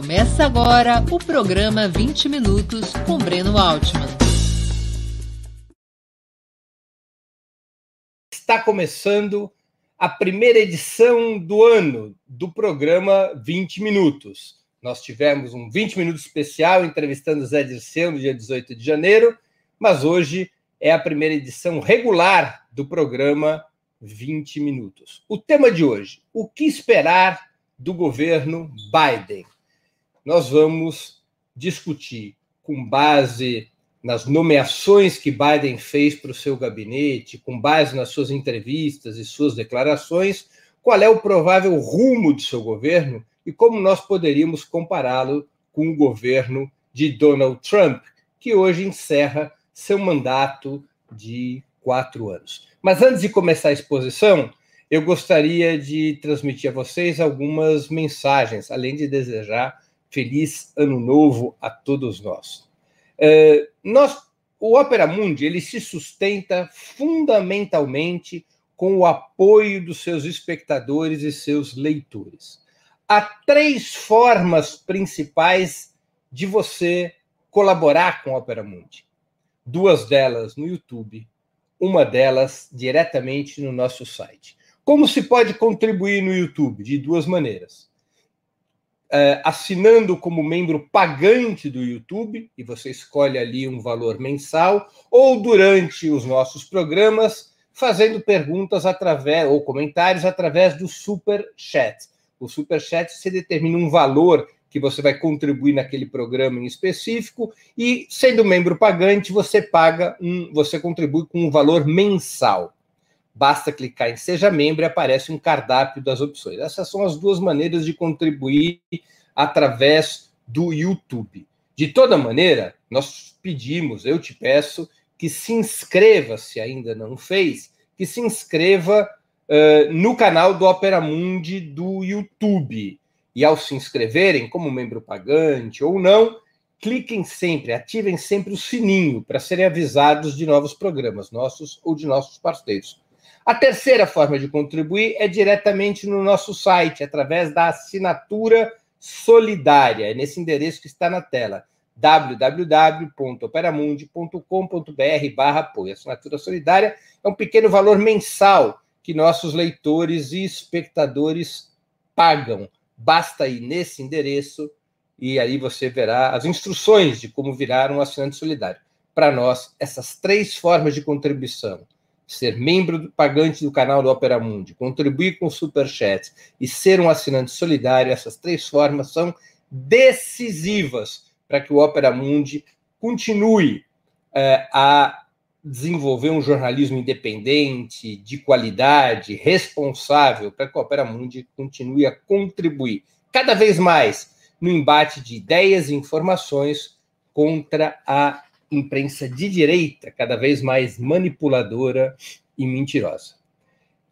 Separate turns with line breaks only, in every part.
Começa agora o programa 20 Minutos com Breno Altman.
Está começando a primeira edição do ano do programa 20 Minutos. Nós tivemos um 20 minutos especial entrevistando Zé Dirceu no dia 18 de janeiro, mas hoje é a primeira edição regular do programa 20 Minutos. O tema de hoje: o que esperar do governo Biden? Nós vamos discutir com base nas nomeações que Biden fez para o seu gabinete, com base nas suas entrevistas e suas declarações, qual é o provável rumo do seu governo e como nós poderíamos compará-lo com o governo de Donald Trump, que hoje encerra seu mandato de quatro anos. Mas antes de começar a exposição, eu gostaria de transmitir a vocês algumas mensagens, além de desejar feliz ano novo a todos nós. Uh, nós o Opera Mundi ele se sustenta fundamentalmente com o apoio dos seus espectadores e seus leitores. Há três formas principais de você colaborar com o Opera Mundi. Duas delas no YouTube, uma delas diretamente no nosso site. Como se pode contribuir no YouTube? De duas maneiras. Uh, assinando como membro pagante do YouTube, e você escolhe ali um valor mensal, ou durante os nossos programas, fazendo perguntas através, ou comentários através do Super Chat. O Super Chat você determina um valor que você vai contribuir naquele programa em específico e sendo membro pagante você paga um, você contribui com um valor mensal. Basta clicar em seja membro e aparece um cardápio das opções. Essas são as duas maneiras de contribuir através do YouTube. De toda maneira, nós pedimos, eu te peço que se inscreva, se ainda não fez, que se inscreva uh, no canal do Opera Mundi do YouTube e ao se inscreverem como membro pagante ou não, cliquem sempre, ativem sempre o sininho para serem avisados de novos programas, nossos ou de nossos parceiros. A terceira forma de contribuir é diretamente no nosso site, através da assinatura solidária, é nesse endereço que está na tela, www.operamundi.com.br barra apoio. Assinatura solidária é um pequeno valor mensal que nossos leitores e espectadores pagam Basta ir nesse endereço e aí você verá as instruções de como virar um assinante solidário. Para nós, essas três formas de contribuição, ser membro pagante do canal do Opera Mundi, contribuir com o Superchat e ser um assinante solidário, essas três formas são decisivas para que o Opera Mundi continue é, a desenvolver um jornalismo independente, de qualidade, responsável, para que a Opera Mundi continue a contribuir cada vez mais no embate de ideias e informações contra a imprensa de direita, cada vez mais manipuladora e mentirosa.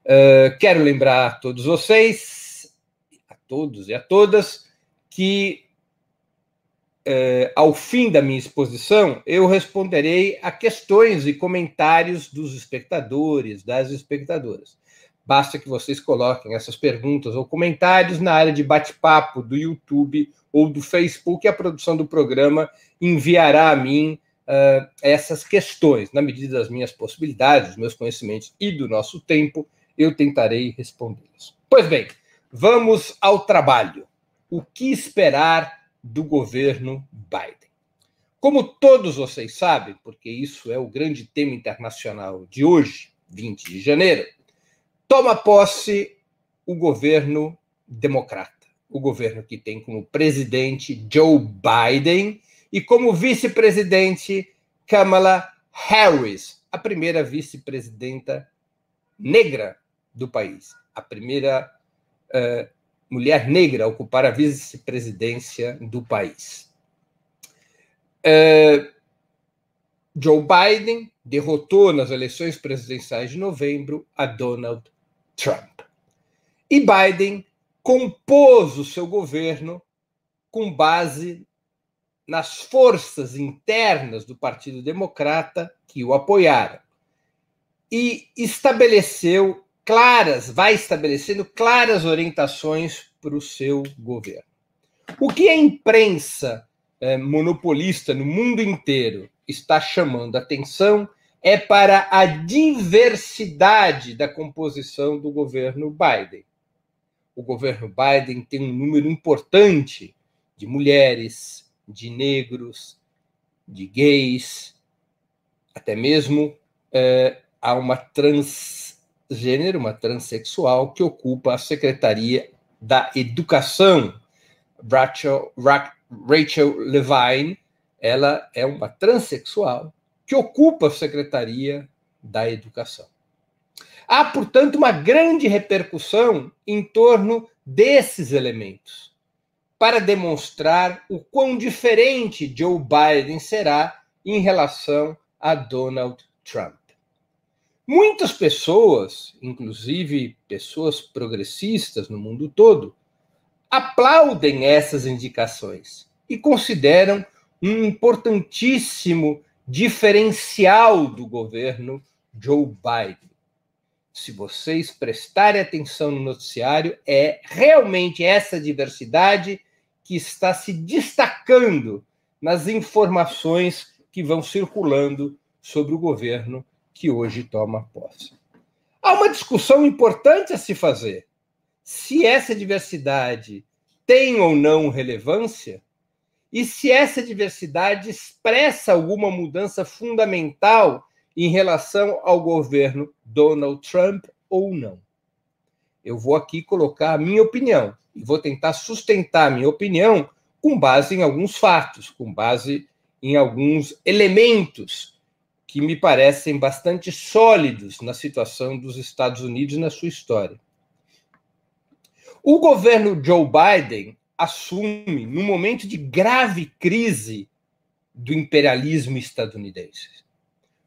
Uh, quero lembrar a todos vocês, a todos e a todas, que eh, ao fim da minha exposição, eu responderei a questões e comentários dos espectadores, das espectadoras. Basta que vocês coloquem essas perguntas ou comentários na área de bate-papo do YouTube ou do Facebook, e a produção do programa enviará a mim uh, essas questões. Na medida das minhas possibilidades, dos meus conhecimentos e do nosso tempo, eu tentarei respondê-las. Pois bem, vamos ao trabalho. O que esperar do governo Biden. Como todos vocês sabem, porque isso é o grande tema internacional de hoje, 20 de janeiro, toma posse o governo democrata, o governo que tem como presidente Joe Biden e como vice-presidente Kamala Harris, a primeira vice-presidenta negra do país, a primeira uh, mulher negra a ocupar a vice-presidência do país. É, Joe Biden derrotou nas eleições presidenciais de novembro a Donald Trump. E Biden compôs o seu governo com base nas forças internas do Partido Democrata que o apoiaram e estabeleceu claras, vai estabelecendo claras orientações para o seu governo. O que a imprensa é, monopolista no mundo inteiro está chamando atenção é para a diversidade da composição do governo Biden. O governo Biden tem um número importante de mulheres, de negros, de gays, até mesmo é, há uma transgênero, uma transexual, que ocupa a Secretaria da Educação. Rachel, Rachel Levine, ela é uma transexual que ocupa a Secretaria da Educação. Há, portanto, uma grande repercussão em torno desses elementos, para demonstrar o quão diferente Joe Biden será em relação a Donald Trump. Muitas pessoas, inclusive pessoas progressistas no mundo todo, aplaudem essas indicações e consideram um importantíssimo diferencial do governo Joe Biden. Se vocês prestarem atenção no noticiário, é realmente essa diversidade que está se destacando nas informações que vão circulando sobre o governo que hoje toma posse. Há uma discussão importante a se fazer. Se essa diversidade tem ou não relevância e se essa diversidade expressa alguma mudança fundamental em relação ao governo Donald Trump ou não. Eu vou aqui colocar a minha opinião e vou tentar sustentar minha opinião com base em alguns fatos, com base em alguns elementos que me parecem bastante sólidos na situação dos Estados Unidos na sua história. O governo Joe Biden assume, num momento de grave crise do imperialismo estadunidense.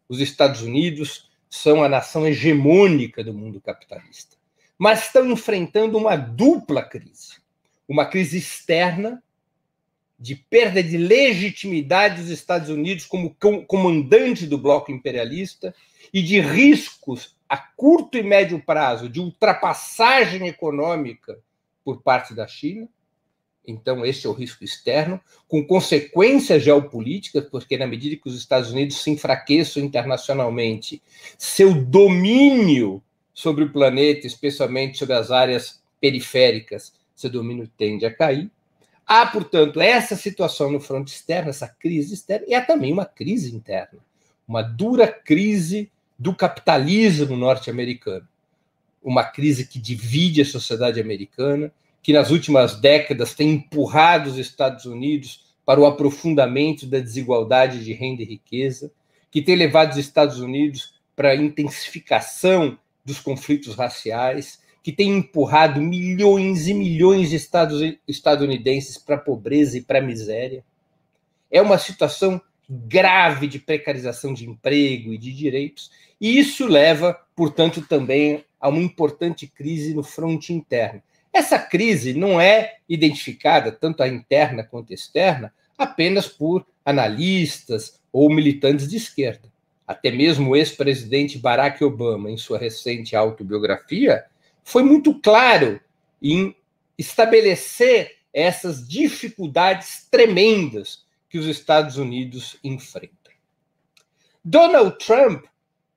Os Estados Unidos são a nação hegemônica do mundo capitalista mas estão enfrentando uma dupla crise. Uma crise externa, de perda de legitimidade dos Estados Unidos como comandante do bloco imperialista e de riscos a curto e médio prazo de ultrapassagem econômica por parte da China. Então, esse é o risco externo, com consequências geopolíticas, porque na medida que os Estados Unidos se enfraqueçam internacionalmente, seu domínio sobre o planeta, especialmente sobre as áreas periféricas, seu domínio tende a cair. Há, portanto, essa situação no fronte externo, essa crise externa, e há também uma crise interna, uma dura crise do capitalismo norte-americano. Uma crise que divide a sociedade americana, que nas últimas décadas tem empurrado os Estados Unidos para o aprofundamento da desigualdade de renda e riqueza, que tem levado os Estados Unidos para a intensificação dos conflitos raciais, que tem empurrado milhões e milhões de estadunidenses para a pobreza e para a miséria. É uma situação grave de precarização de emprego e de direitos, e isso leva, portanto, também a uma importante crise no fronte interno. Essa crise não é identificada, tanto a interna quanto a externa, apenas por analistas ou militantes de esquerda até mesmo o ex-presidente Barack Obama, em sua recente autobiografia, foi muito claro em estabelecer essas dificuldades tremendas que os Estados Unidos enfrentam. Donald Trump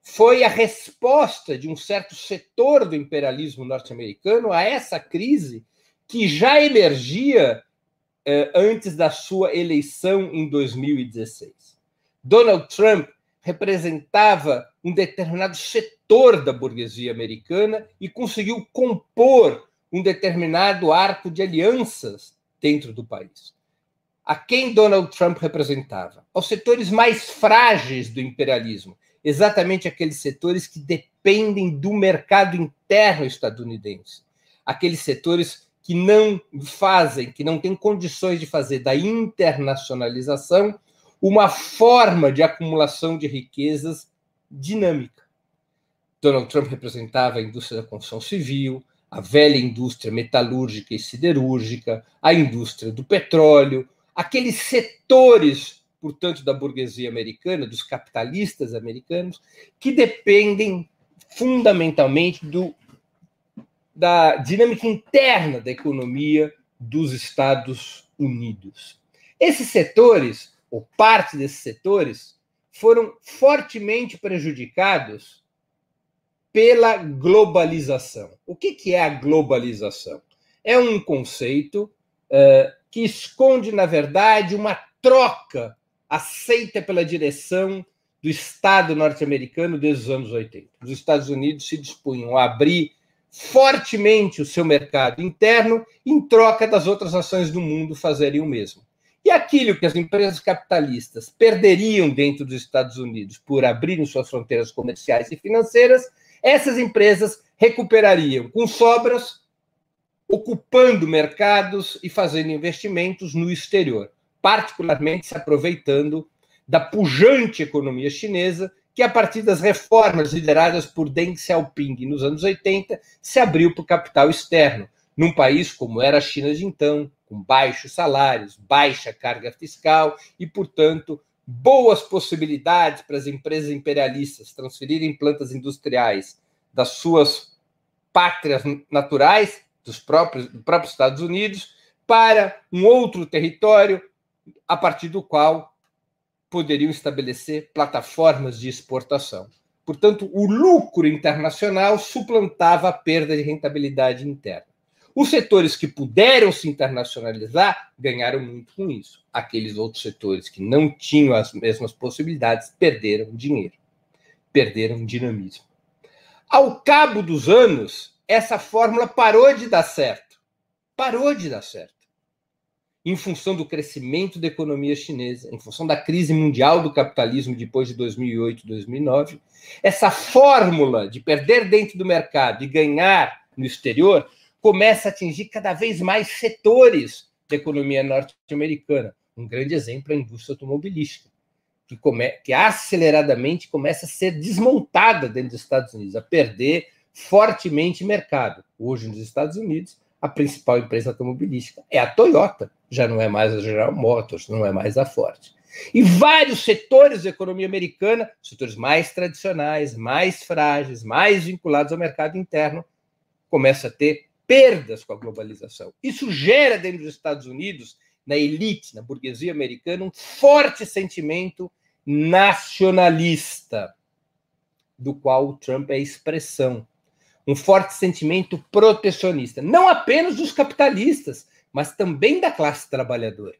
foi a resposta de um certo setor do imperialismo norte-americano a essa crise que já emergia eh, antes da sua eleição em 2016. Donald Trump representava um determinado setor da burguesia americana e conseguiu compor um determinado arco de alianças dentro do país. A quem Donald Trump representava? Aos setores mais frágeis do imperialismo, exatamente aqueles setores que dependem do mercado interno estadunidense, aqueles setores que não fazem, que não têm condições de fazer da internacionalização uma forma de acumulação de riquezas dinâmica. Donald Trump representava a indústria da construção civil, a velha indústria metalúrgica e siderúrgica, a indústria do petróleo, aqueles setores, portanto, da burguesia americana, dos capitalistas americanos, que dependem fundamentalmente do, da dinâmica interna da economia dos Estados Unidos. Esses setores, ou parte desses setores, foram fortemente prejudicados pela globalização. O que, que é a globalização? É um conceito uh, que esconde, na verdade, uma troca aceita pela direção do Estado norte-americano desde os anos 80. Os Estados Unidos se dispunham a abrir fortemente o seu mercado interno em troca das outras nações do mundo fazerem o mesmo. E aquilo que as empresas capitalistas perderiam dentro dos Estados Unidos por abrirem suas fronteiras comerciais e financeiras, essas empresas recuperariam com sobras, ocupando mercados e fazendo investimentos no exterior, particularmente se aproveitando da pujante economia chinesa, que a partir das reformas lideradas por Deng Xiaoping nos anos 80, se abriu para o capital externo, num país como era a China de então, com baixos salários, baixa carga fiscal e, portanto, boas possibilidades para as empresas imperialistas transferirem plantas industriais das suas pátrias naturais, dos próprios, dos próprios Estados Unidos, para um outro território, a partir do qual poderiam estabelecer plataformas de exportação. Portanto, o lucro internacional suplantava a perda de rentabilidade interna. Os setores que puderam se internacionalizar ganharam muito com isso. Aqueles outros setores que não tinham as mesmas possibilidades perderam dinheiro, perderam dinamismo. Ao cabo dos anos, essa fórmula parou de dar certo. Parou de dar certo. Em função do crescimento da economia chinesa, em função da crise mundial do capitalismo depois de 2008, 2009, essa fórmula de perder dentro do mercado e ganhar no exterior começa a atingir cada vez mais setores da economia norte-americana. Um grande exemplo é a indústria automobilística, que, come, que aceleradamente começa a ser desmontada dentro dos Estados Unidos, a perder fortemente mercado. Hoje, nos Estados Unidos, a principal empresa automobilística é a Toyota, já não é mais a General Motors, não é mais a Ford. E vários setores da economia americana, setores mais tradicionais, mais frágeis, mais vinculados ao mercado interno, começam a ter perdas com a globalização. Isso gera dentro dos Estados Unidos, na elite, na burguesia americana, um forte sentimento nacionalista, do qual o Trump é expressão. Um forte sentimento protecionista, não apenas dos capitalistas, mas também da classe trabalhadora.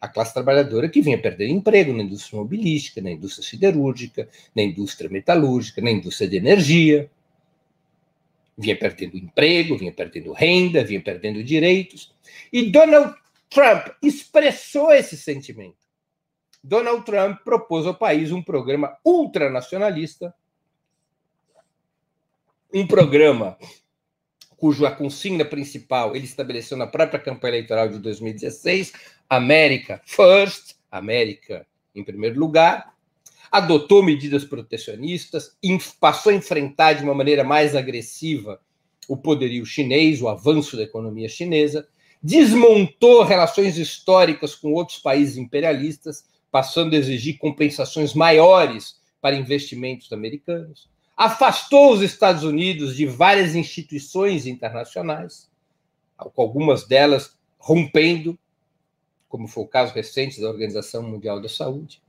A classe trabalhadora que vinha perder emprego na indústria mobilística, na indústria siderúrgica, na indústria metalúrgica, na indústria de energia vinha perdendo emprego, vinha perdendo renda, vinha perdendo direitos. E Donald Trump expressou esse sentimento. Donald Trump propôs ao país um programa ultranacionalista, um programa cuja consigna principal ele estabeleceu na própria campanha eleitoral de 2016, América First, América em primeiro lugar, adotou medidas protecionistas, passou a enfrentar de uma maneira mais agressiva o poderio chinês, o avanço da economia chinesa, desmontou relações históricas com outros países imperialistas, passando a exigir compensações maiores para investimentos americanos, afastou os Estados Unidos de várias instituições internacionais, algumas delas rompendo, como foi o caso recente da Organização Mundial da Saúde,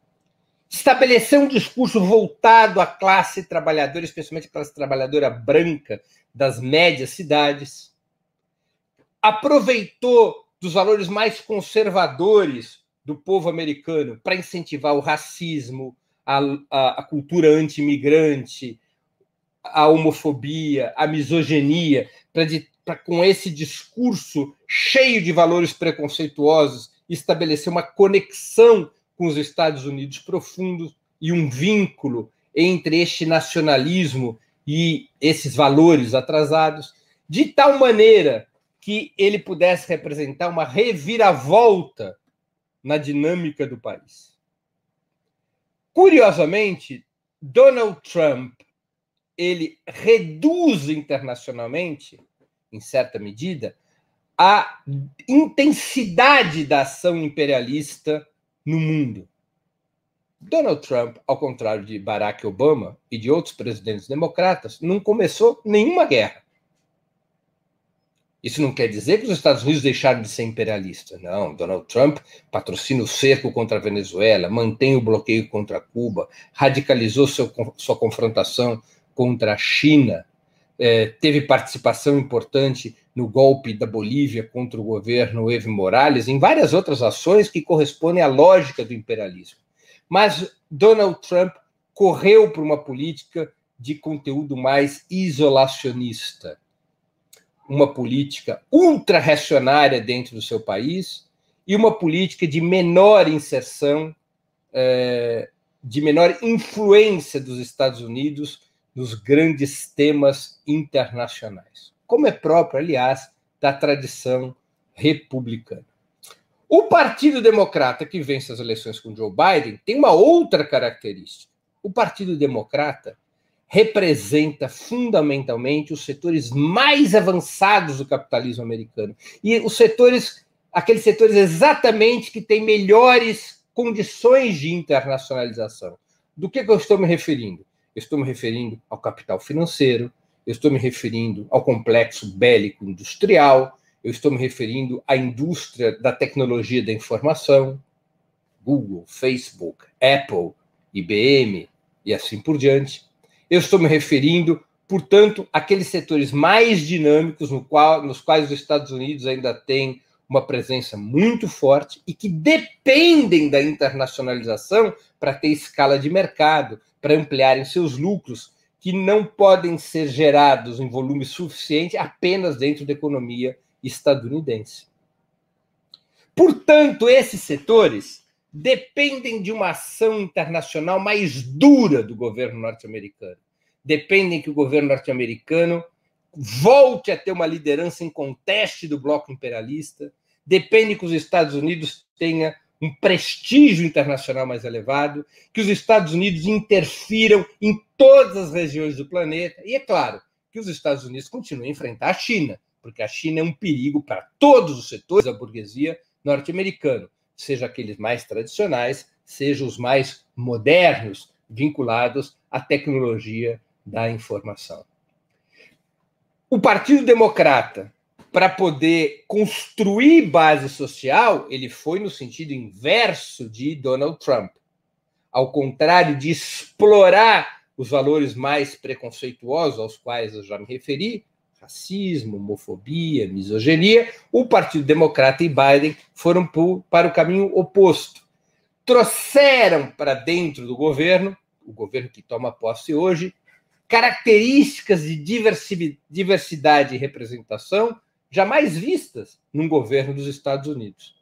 estabeleceu um discurso voltado à classe trabalhadora, especialmente a classe trabalhadora branca das médias cidades, aproveitou dos valores mais conservadores do povo americano para incentivar o racismo, a, a, a cultura anti-imigrante, a homofobia, a misoginia, para com esse discurso cheio de valores preconceituosos estabelecer uma conexão com os Estados Unidos profundo e um vínculo entre este nacionalismo e esses valores atrasados, de tal maneira que ele pudesse representar uma reviravolta na dinâmica do país. Curiosamente, Donald Trump ele reduz internacionalmente, em certa medida, a intensidade da ação imperialista no mundo. Donald Trump, ao contrário de Barack Obama e de outros presidentes democratas, não começou nenhuma guerra. Isso não quer dizer que os Estados Unidos deixaram de ser imperialistas. Não, Donald Trump patrocina o cerco contra a Venezuela, mantém o bloqueio contra Cuba, radicalizou seu, sua confrontação contra a China, é, teve participação importante no golpe da Bolívia contra o governo Evo Morales, em várias outras ações que correspondem à lógica do imperialismo. Mas Donald Trump correu para uma política de conteúdo mais isolacionista, uma política ultra-reacionária dentro do seu país e uma política de menor inserção, é, de menor influência dos Estados Unidos nos grandes temas internacionais, como é próprio, aliás, da tradição republicana. O Partido Democrata, que vence as eleições com Joe Biden, tem uma outra característica. O Partido Democrata representa fundamentalmente os setores mais avançados do capitalismo americano. E os setores, aqueles setores exatamente que têm melhores condições de internacionalização. Do que, que eu estou me referindo? Eu estou me referindo ao capital financeiro, eu estou me referindo ao complexo bélico industrial, eu estou me referindo à indústria da tecnologia da informação, Google, Facebook, Apple, IBM e assim por diante. Eu estou me referindo, portanto, àqueles setores mais dinâmicos no qual, nos quais os Estados Unidos ainda têm uma presença muito forte e que dependem da internacionalização para ter escala de mercado, para ampliarem seus lucros, que não podem ser gerados em volume suficiente apenas dentro da economia estadunidense. Portanto, esses setores dependem de uma ação internacional mais dura do governo norte-americano. Dependem que o governo norte-americano volte a ter uma liderança em conteste do bloco imperialista, depende que os Estados Unidos tenha um prestígio internacional mais elevado, que os Estados Unidos interfiram em todas as regiões do planeta, e é claro que os Estados Unidos continuem a enfrentar a China, porque a China é um perigo para todos os setores da burguesia norte-americana, seja aqueles mais tradicionais, seja os mais modernos, vinculados à tecnologia da informação. O Partido Democrata para poder construir base social, ele foi no sentido inverso de Donald Trump. Ao contrário de explorar os valores mais preconceituosos aos quais eu já me referi, racismo, homofobia, misoginia, o Partido Democrata e Biden foram para o caminho oposto. Trouxeram para dentro do governo, o governo que toma posse hoje, características de diversidade e representação jamais vistas num governo dos Estados Unidos.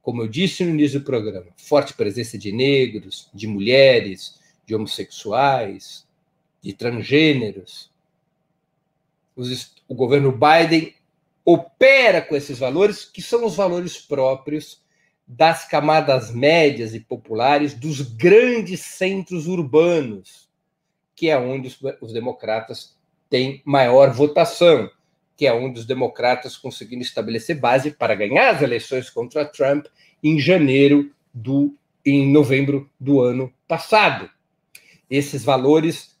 Como eu disse no início do programa, forte presença de negros, de mulheres, de homossexuais, de transgêneros. Os, o governo Biden opera com esses valores, que são os valores próprios das camadas médias e populares dos grandes centros urbanos, que é onde os, os democratas têm maior votação que é um dos democratas conseguindo estabelecer base para ganhar as eleições contra Trump em janeiro do em novembro do ano passado. Esses valores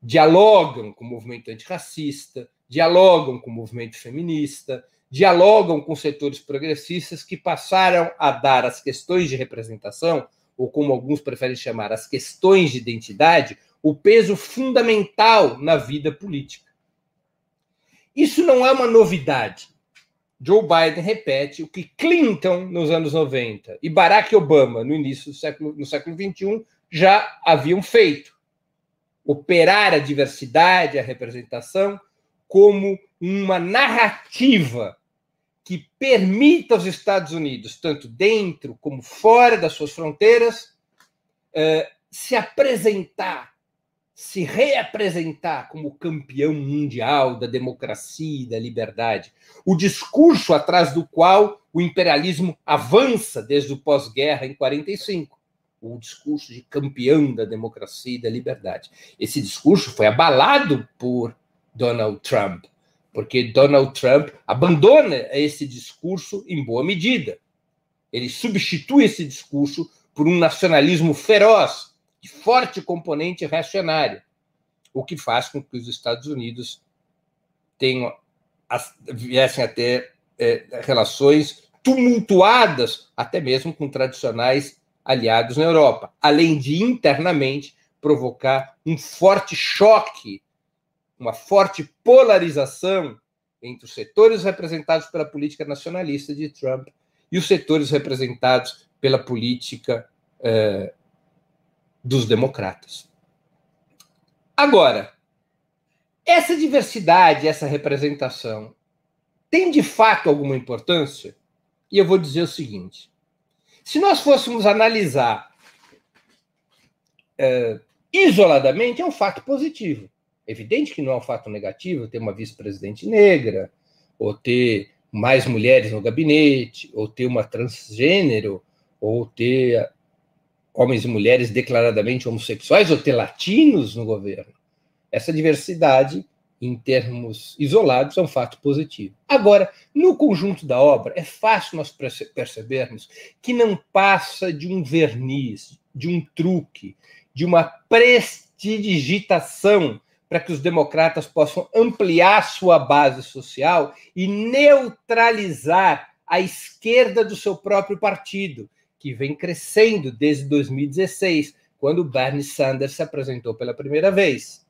dialogam com o movimento antirracista, dialogam com o movimento feminista, dialogam com setores progressistas que passaram a dar às questões de representação, ou como alguns preferem chamar, as questões de identidade, o peso fundamental na vida política. Isso não é uma novidade. Joe Biden repete o que Clinton nos anos 90 e Barack Obama no início do século, no século 21 já haviam feito. Operar a diversidade, a representação como uma narrativa que permita aos Estados Unidos, tanto dentro como fora das suas fronteiras, eh, se apresentar se reapresentar como campeão mundial da democracia e da liberdade. O discurso atrás do qual o imperialismo avança desde o pós-guerra em 45. O discurso de campeão da democracia e da liberdade. Esse discurso foi abalado por Donald Trump, porque Donald Trump abandona esse discurso em boa medida. Ele substitui esse discurso por um nacionalismo feroz, de forte componente reacionário, o que faz com que os Estados Unidos tenham viessem a ter é, relações tumultuadas, até mesmo com tradicionais aliados na Europa, além de internamente provocar um forte choque, uma forte polarização entre os setores representados pela política nacionalista de Trump e os setores representados pela política eh, dos democratas. Agora, essa diversidade, essa representação, tem de fato alguma importância? E eu vou dizer o seguinte: se nós fôssemos analisar é, isoladamente, é um fato positivo. Evidente que não é um fato negativo ter uma vice-presidente negra, ou ter mais mulheres no gabinete, ou ter uma transgênero, ou ter homens e mulheres declaradamente homossexuais, ou ter latinos no governo. Essa diversidade, em termos isolados, é um fato positivo. Agora, no conjunto da obra, é fácil nós percebermos que não passa de um verniz, de um truque, de uma prestidigitação para que os democratas possam ampliar sua base social e neutralizar a esquerda do seu próprio partido, que vem crescendo desde 2016, quando Bernie Sanders se apresentou pela primeira vez.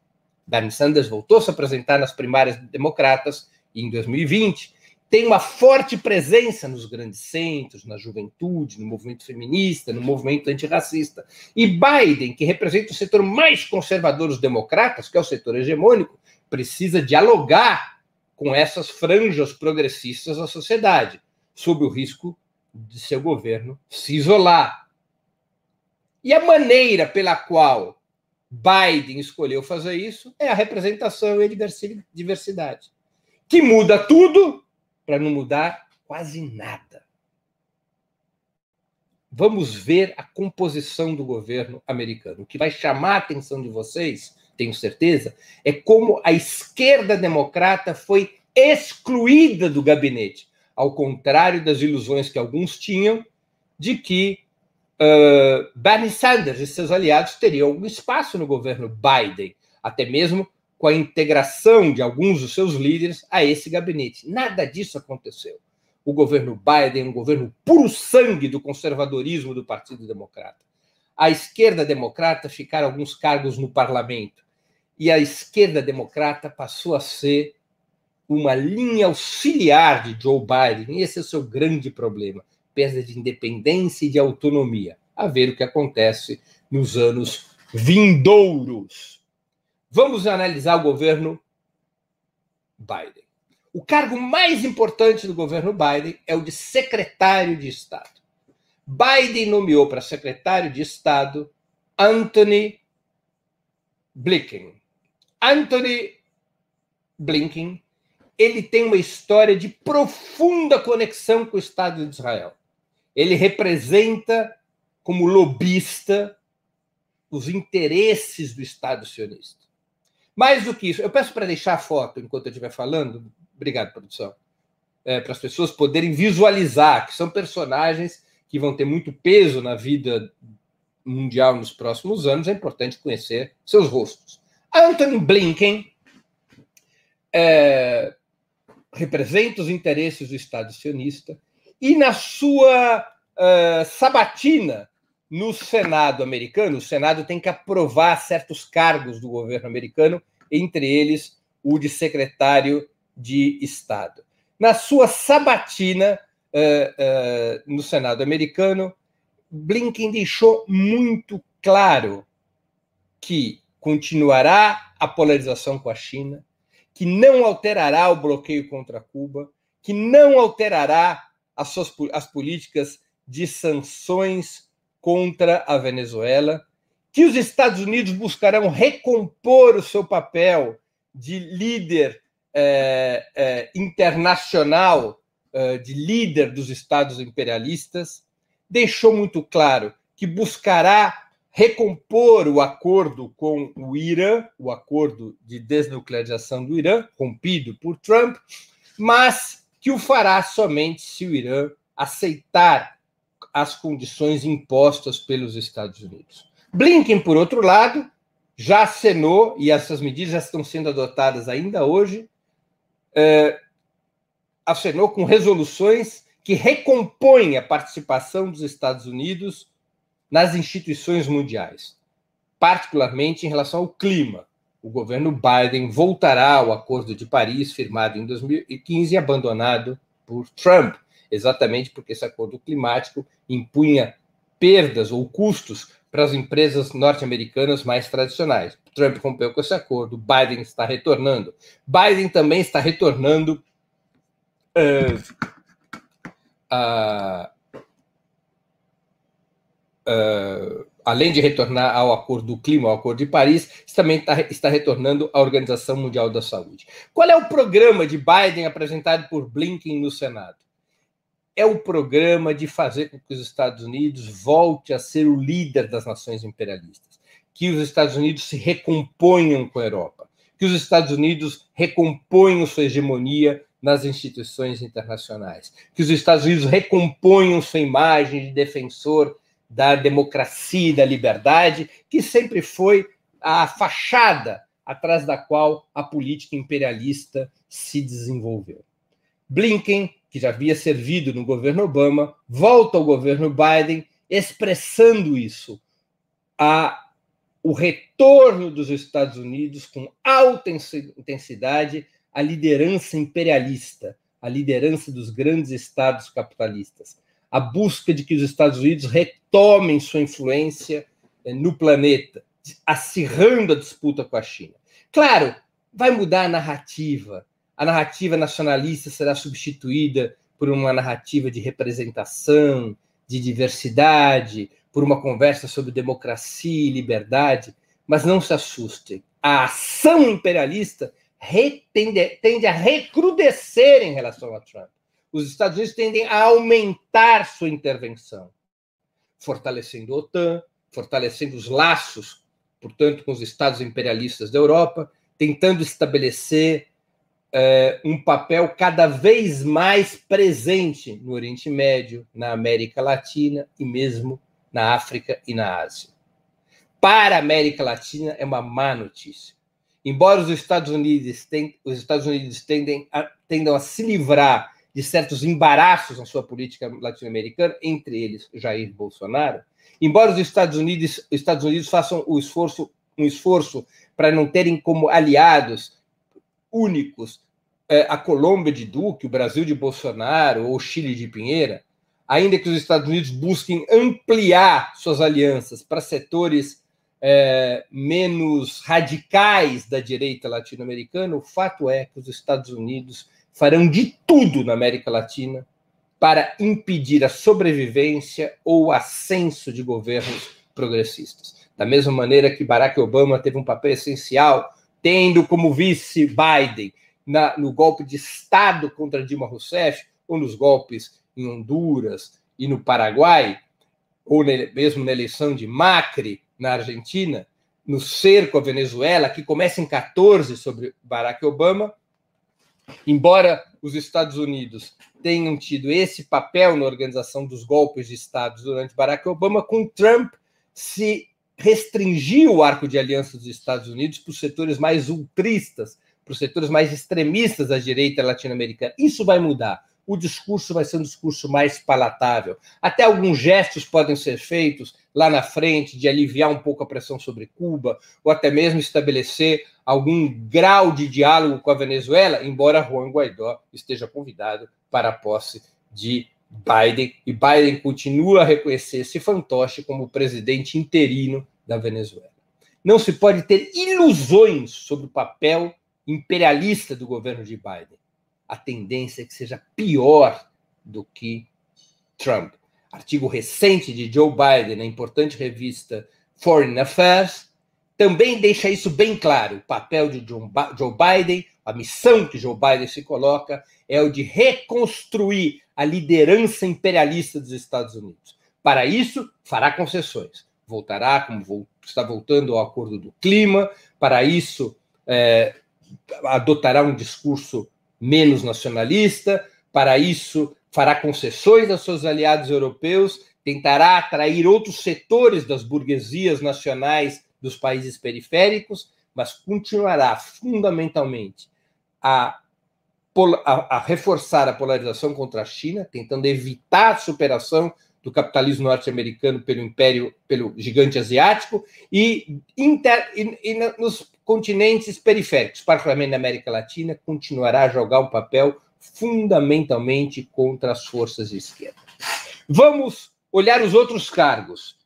Bernie Sanders voltou a se apresentar nas primárias democratas em 2020, tem uma forte presença nos grandes centros, na juventude, no movimento feminista, no movimento antirracista. E Biden, que representa o setor mais conservador dos democratas, que é o setor hegemônico, precisa dialogar com essas franjas progressistas da sociedade, sob o risco de seu governo se isolar. E a maneira pela qual Biden escolheu fazer isso é a representação e a diversidade, que muda tudo para não mudar quase nada. Vamos ver a composição do governo americano. O que vai chamar a atenção de vocês, tenho certeza, é como a esquerda democrata foi excluída do gabinete, ao contrário das ilusões que alguns tinham de que uh, Bernie Sanders e seus aliados teriam algum espaço no governo Biden, até mesmo com a integração de alguns dos seus líderes a esse gabinete. Nada disso aconteceu. O governo Biden um governo puro sangue do conservadorismo do Partido Democrata. A esquerda democrata ficaram alguns cargos no parlamento e a esquerda democrata passou a ser uma linha auxiliar de Joe Biden. E esse é o seu grande problema perda de independência e de autonomia. A ver o que acontece nos anos vindouros. Vamos analisar o governo Biden. O cargo mais importante do governo Biden é o de secretário de Estado. Biden nomeou para secretário de Estado Anthony Blinken. Anthony Blinken, ele tem uma história de profunda conexão com o Estado de Israel ele representa como lobista os interesses do Estado sionista. Mais do que isso, eu peço para deixar a foto enquanto eu estiver falando. Obrigado, produção. É, para as pessoas poderem visualizar que são personagens que vão ter muito peso na vida mundial nos próximos anos. É importante conhecer seus rostos. Anthony Blinken é, representa os interesses do Estado sionista e na sua uh, sabatina no Senado americano, o Senado tem que aprovar certos cargos do governo americano, entre eles o de secretário de Estado. Na sua sabatina uh, uh, no Senado americano, Blinken deixou muito claro que continuará a polarização com a China, que não alterará o bloqueio contra Cuba, que não alterará as, suas, as políticas de sanções contra a Venezuela, que os Estados Unidos buscarão recompor o seu papel de líder é, é, internacional, é, de líder dos Estados imperialistas, deixou muito claro que buscará recompor o acordo com o Irã, o acordo de desnuclearização do Irã, rompido por Trump, mas que o fará somente se o Irã aceitar as condições impostas pelos Estados Unidos. Blinken, por outro lado, já acenou, e essas medidas já estão sendo adotadas ainda hoje, é, acenou com resoluções que recompõem a participação dos Estados Unidos nas instituições mundiais, particularmente em relação ao clima. O governo Biden voltará ao Acordo de Paris, firmado em 2015 e abandonado por Trump, exatamente porque esse acordo climático impunha perdas ou custos para as empresas norte-americanas mais tradicionais. Trump rompeu com esse acordo, Biden está retornando. Biden também está retornando uh, uh, uh, além de retornar ao Acordo do Clima, ao Acordo de Paris, também está, está retornando à Organização Mundial da Saúde. Qual é o programa de Biden apresentado por Blinken no Senado? É o programa de fazer com que os Estados Unidos volte a ser o líder das nações imperialistas, que os Estados Unidos se recomponham com a Europa, que os Estados Unidos recomponham sua hegemonia nas instituições internacionais, que os Estados Unidos recomponham sua imagem de defensor da democracia e da liberdade, que sempre foi a fachada atrás da qual a política imperialista se desenvolveu. Blinken, que já havia servido no governo Obama, volta ao governo Biden expressando isso, a o retorno dos Estados Unidos com alta intensidade à liderança imperialista, à liderança dos grandes estados capitalistas, a busca de que os Estados Unidos retomem sua influência eh, no planeta, acirrando a disputa com a China. Claro, vai mudar a narrativa. A narrativa nacionalista será substituída por uma narrativa de representação, de diversidade, por uma conversa sobre democracia e liberdade, mas não se assustem. A ação imperialista tende a recrudescer em relação a Trump os Estados Unidos tendem a aumentar sua intervenção, fortalecendo a OTAN, fortalecendo os laços, portanto, com os Estados imperialistas da Europa, tentando estabelecer eh, um papel cada vez mais presente no Oriente Médio, na América Latina e mesmo na África e na Ásia. Para a América Latina é uma má notícia. Embora os Estados Unidos, ten, os Estados Unidos tendem a, tendam a se livrar de certos embaraços na sua política latino-americana, entre eles Jair Bolsonaro, embora os Estados Unidos, os Estados Unidos façam o esforço, um esforço para não terem como aliados únicos eh, a Colômbia de Duque, o Brasil de Bolsonaro ou o Chile de Pinheira, ainda que os Estados Unidos busquem ampliar suas alianças para setores é, menos radicais da direita latino-americana, o fato é que os Estados Unidos farão de tudo na América Latina para impedir a sobrevivência ou o ascenso de governos progressistas. Da mesma maneira que Barack Obama teve um papel essencial, tendo como vice Biden na, no golpe de Estado contra Dilma Rousseff, ou nos golpes em Honduras e no Paraguai, ou mesmo na eleição de Macri na Argentina, no cerco à Venezuela, que começa em 14 sobre Barack Obama, Embora os Estados Unidos tenham tido esse papel na organização dos golpes de Estado durante Barack Obama, com Trump se restringiu o arco de aliança dos Estados Unidos para os setores mais ultristas, para os setores mais extremistas da direita latino-americana. Isso vai mudar o discurso vai ser um discurso mais palatável. Até alguns gestos podem ser feitos lá na frente de aliviar um pouco a pressão sobre Cuba, ou até mesmo estabelecer algum grau de diálogo com a Venezuela, embora Juan Guaidó esteja convidado para a posse de Biden, e Biden continua a reconhecer esse fantoche como presidente interino da Venezuela. Não se pode ter ilusões sobre o papel imperialista do governo de Biden a tendência é que seja pior do que Trump. Artigo recente de Joe Biden na importante revista Foreign Affairs também deixa isso bem claro. O papel de Joe Biden, a missão que Joe Biden se coloca, é o de reconstruir a liderança imperialista dos Estados Unidos. Para isso, fará concessões. Voltará, como está voltando ao acordo do clima, para isso, é, adotará um discurso menos nacionalista, para isso fará concessões aos seus aliados europeus, tentará atrair outros setores das burguesias nacionais dos países periféricos, mas continuará fundamentalmente a a, a reforçar a polarização contra a China, tentando evitar a superação do capitalismo norte-americano pelo império, pelo gigante asiático, e, inter, e, e, nos continentes periféricos, particularmente na América Latina, continuará a jogar um papel fundamentalmente contra as forças de esquerda. Vamos olhar os outros cargos.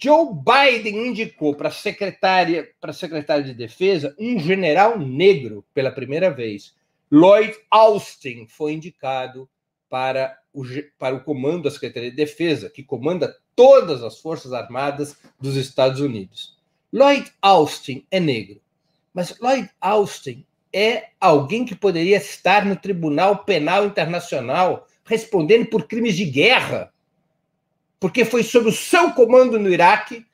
Joe Biden indicou para secretária, para secretária de Defesa um general negro pela primeira vez. Lloyd Austin foi indicado para o, para o comando da Secretaria de Defesa, que comanda todas as Forças Armadas dos Estados Unidos. Lloyd Austin é negro, mas Lloyd Austin é alguém que poderia estar no Tribunal Penal Internacional respondendo por crimes de guerra porque foi sob o seu comando no Iraque,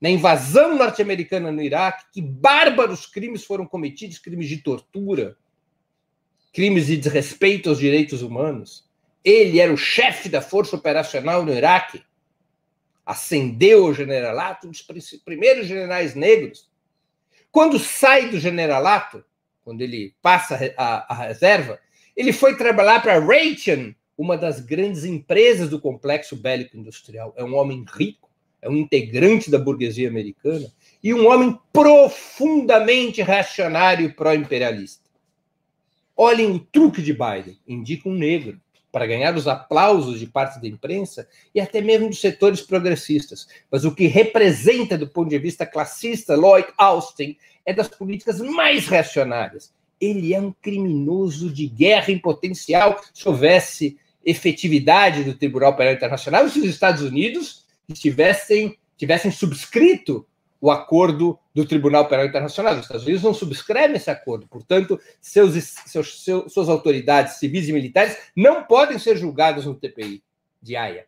na invasão norte-americana no Iraque, que bárbaros crimes foram cometidos crimes de tortura, crimes de desrespeito aos direitos humanos. Ele era o chefe da força operacional no Iraque, ascendeu ao generalato, um dos primeiros generais negros. Quando sai do generalato, quando ele passa a, a reserva, ele foi trabalhar para Raytheon, uma das grandes empresas do complexo bélico industrial. É um homem rico, é um integrante da burguesia americana e um homem profundamente reacionário e pró-imperialista. Olhem o truque de Biden: indica um negro para ganhar os aplausos de parte da imprensa e até mesmo dos setores progressistas. Mas o que representa, do ponto de vista classista, Lloyd Austin, é das políticas mais reacionárias. Ele é um criminoso de guerra em potencial. Se houvesse efetividade do Tribunal Penal Internacional se os Estados Unidos tivessem, tivessem subscrito o acordo do Tribunal Penal Internacional. Os Estados Unidos não subscrevem esse acordo, portanto, seus, seus, seus, suas autoridades civis e militares não podem ser julgadas no TPI de Haia.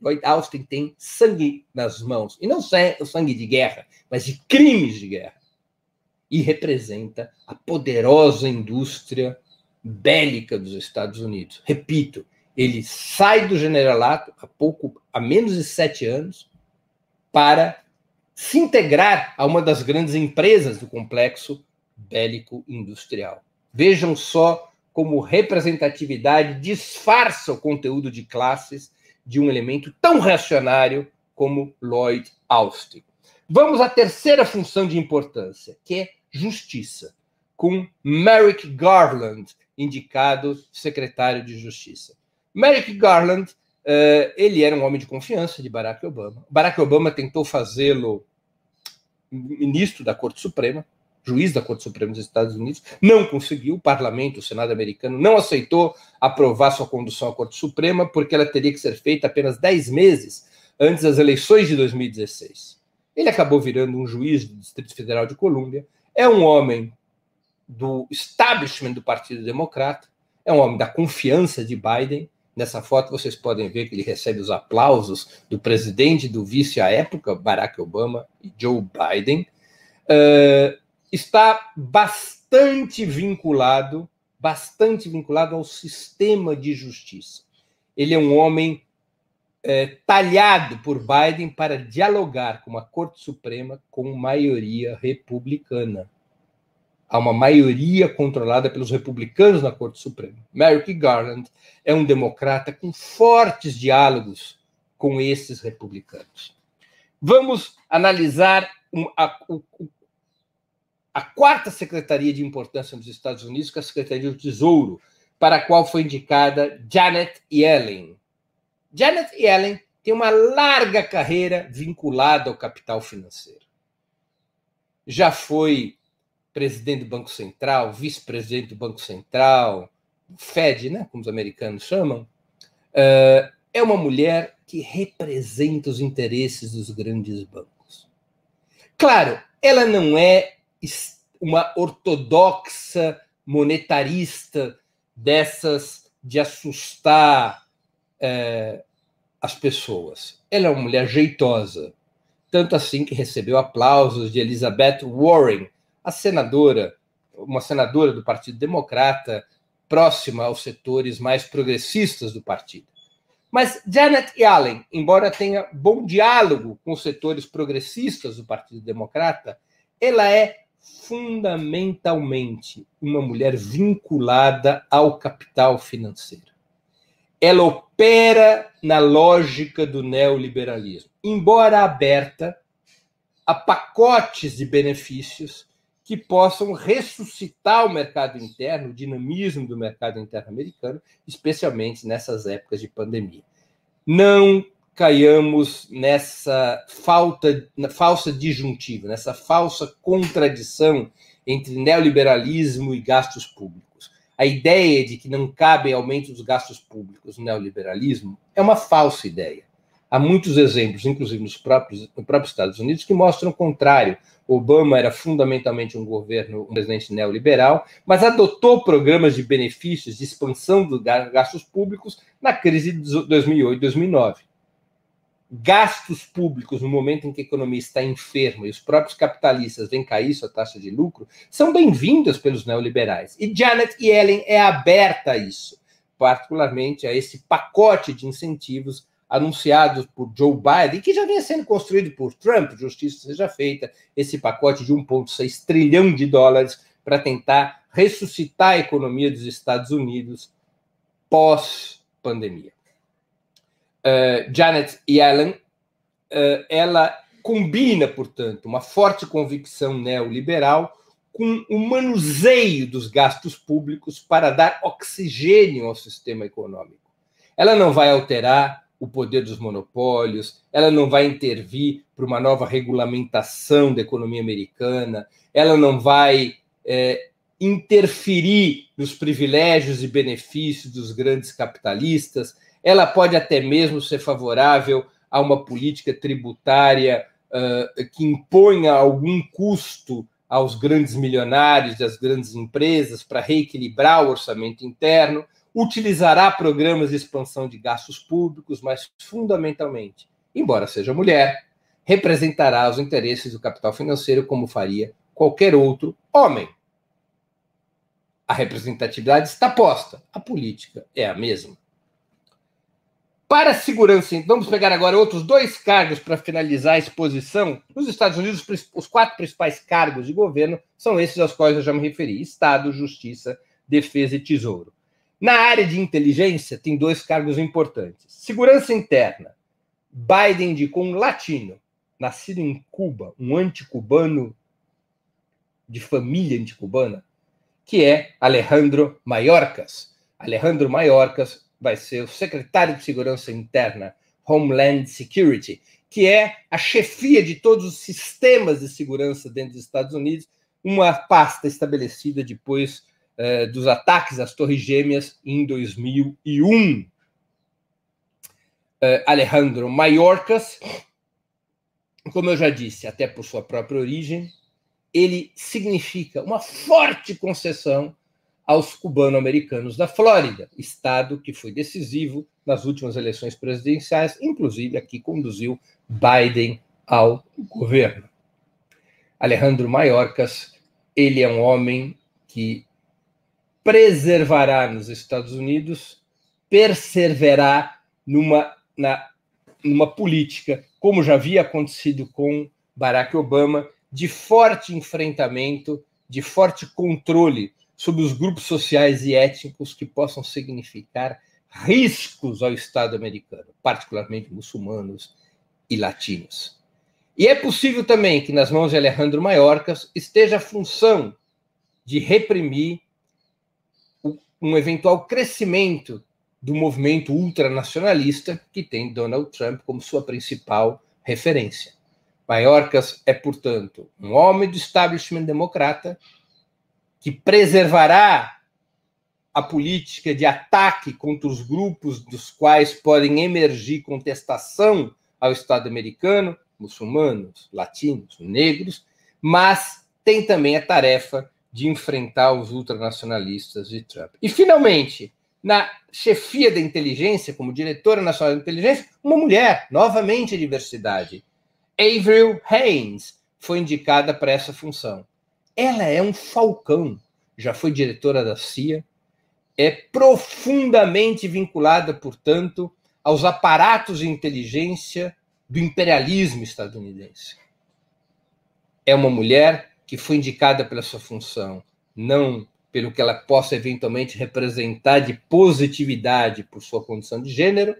Lloyd Austin tem sangue nas mãos, e não o sangue de guerra, mas de crimes de guerra. E representa a poderosa indústria bélica dos Estados Unidos. Repito, ele sai do generalato há pouco, há menos de sete anos, para se integrar a uma das grandes empresas do complexo bélico industrial. Vejam só como representatividade disfarça o conteúdo de classes de um elemento tão reacionário como Lloyd Austin. Vamos à terceira função de importância, que é justiça, com Merrick Garland, indicado secretário de Justiça. Merrick Garland, uh, ele era um homem de confiança de Barack Obama. Barack Obama tentou fazê-lo ministro da Corte Suprema, juiz da Corte Suprema dos Estados Unidos, não conseguiu. O parlamento, o Senado americano, não aceitou aprovar sua condução à Corte Suprema, porque ela teria que ser feita apenas 10 meses antes das eleições de 2016. Ele acabou virando um juiz do Distrito Federal de Colômbia. É um homem do establishment do Partido Democrata, é um homem da confiança de Biden. Nessa foto vocês podem ver que ele recebe os aplausos do presidente e do vice à época, Barack Obama e Joe Biden. Uh, está bastante vinculado, bastante vinculado ao sistema de justiça. Ele é um homem é, talhado por Biden para dialogar com a Corte Suprema com maioria republicana há uma maioria controlada pelos republicanos na Corte Suprema. Merrick Garland é um democrata com fortes diálogos com esses republicanos. Vamos analisar a, a quarta secretaria de importância nos Estados Unidos, que é a Secretaria do Tesouro, para a qual foi indicada Janet Yellen. Janet Yellen tem uma larga carreira vinculada ao capital financeiro. Já foi presidente do Banco Central, vice-presidente do Banco Central, Fed, né, como os americanos chamam, uh, é uma mulher que representa os interesses dos grandes bancos. Claro, ela não é uma ortodoxa monetarista dessas de assustar uh, as pessoas. Ela é uma mulher jeitosa, tanto assim que recebeu aplausos de Elizabeth Warren, a senadora, uma senadora do Partido Democrata, próxima aos setores mais progressistas do partido. Mas Janet Yellen, embora tenha bom diálogo com os setores progressistas do Partido Democrata, ela é fundamentalmente uma mulher vinculada ao capital financeiro. Ela opera na lógica do neoliberalismo, embora aberta a pacotes de benefícios que possam ressuscitar o mercado interno, o dinamismo do mercado interno americano, especialmente nessas épocas de pandemia. Não caiamos nessa falta, na falsa disjuntiva, nessa falsa contradição entre neoliberalismo e gastos públicos. A ideia de que não cabem aumento dos gastos públicos no neoliberalismo é uma falsa ideia. Há muitos exemplos, inclusive nos próprios, no próprio Estados Unidos, que mostram o contrário. Obama era fundamentalmente um governo, um presidente neoliberal, mas adotou programas de benefícios, de expansão dos gastos públicos na crise de 2008-2009 gastos públicos no momento em que a economia está enferma e os próprios capitalistas veem cair sua taxa de lucro, são bem-vindas pelos neoliberais. E Janet Yellen é aberta a isso, particularmente a esse pacote de incentivos anunciados por Joe Biden, que já vinha sendo construído por Trump, justiça seja feita, esse pacote de 1,6 trilhão de dólares para tentar ressuscitar a economia dos Estados Unidos pós-pandemia uh, Janet Yellen, uh, ela combina, portanto, uma forte convicção neoliberal com o manuseio dos gastos públicos para dar oxigênio ao sistema econômico. Ela não vai alterar o poder dos monopólios, ela não vai intervir para uma nova regulamentação da economia americana, ela não vai é, interferir nos privilégios e benefícios dos grandes capitalistas, ela pode até mesmo ser favorável a uma política tributária uh, que imponha algum custo aos grandes milionários e às grandes empresas para reequilibrar o orçamento interno, utilizará programas de expansão de gastos públicos, mas fundamentalmente, embora seja mulher, representará os interesses do capital financeiro como faria qualquer outro homem. A representatividade está posta, a política é a mesma. Para a segurança, vamos pegar agora outros dois cargos para finalizar a exposição. Nos Estados Unidos, os quatro principais cargos de governo são esses aos quais eu já me referi: Estado, Justiça, Defesa e Tesouro. Na área de inteligência, tem dois cargos importantes. Segurança interna. Biden indicou um latino, nascido em Cuba, um anticubano de família anticubana, que é Alejandro Mayorkas. Alejandro Mayorkas vai ser o secretário de Segurança Interna, Homeland Security, que é a chefia de todos os sistemas de segurança dentro dos Estados Unidos, uma pasta estabelecida depois eh, dos ataques às Torres Gêmeas em 2001. Eh, Alejandro Mayorkas, como eu já disse, até por sua própria origem, ele significa uma forte concessão aos cubano-americanos da Flórida, estado que foi decisivo nas últimas eleições presidenciais, inclusive aqui conduziu Biden ao governo. Alejandro Mayorkas, ele é um homem que preservará nos Estados Unidos, perseverar numa, na, numa política, como já havia acontecido com Barack Obama, de forte enfrentamento, de forte controle sobre os grupos sociais e étnicos que possam significar riscos ao Estado americano, particularmente muçulmanos e latinos. E é possível também que nas mãos de Alejandro Mayorkas esteja a função de reprimir um eventual crescimento do movimento ultranacionalista que tem Donald Trump como sua principal referência. Mayorkas é, portanto, um homem do establishment democrata que preservará a política de ataque contra os grupos dos quais podem emergir contestação ao Estado americano, muçulmanos, latinos, negros, mas tem também a tarefa de enfrentar os ultranacionalistas de Trump. E, finalmente, na chefia da inteligência, como diretora nacional da inteligência, uma mulher, novamente diversidade. Avril Haines foi indicada para essa função. Ela é um falcão, já foi diretora da CIA, é profundamente vinculada, portanto, aos aparatos de inteligência do imperialismo estadunidense. É uma mulher que foi indicada pela sua função, não pelo que ela possa eventualmente representar de positividade por sua condição de gênero,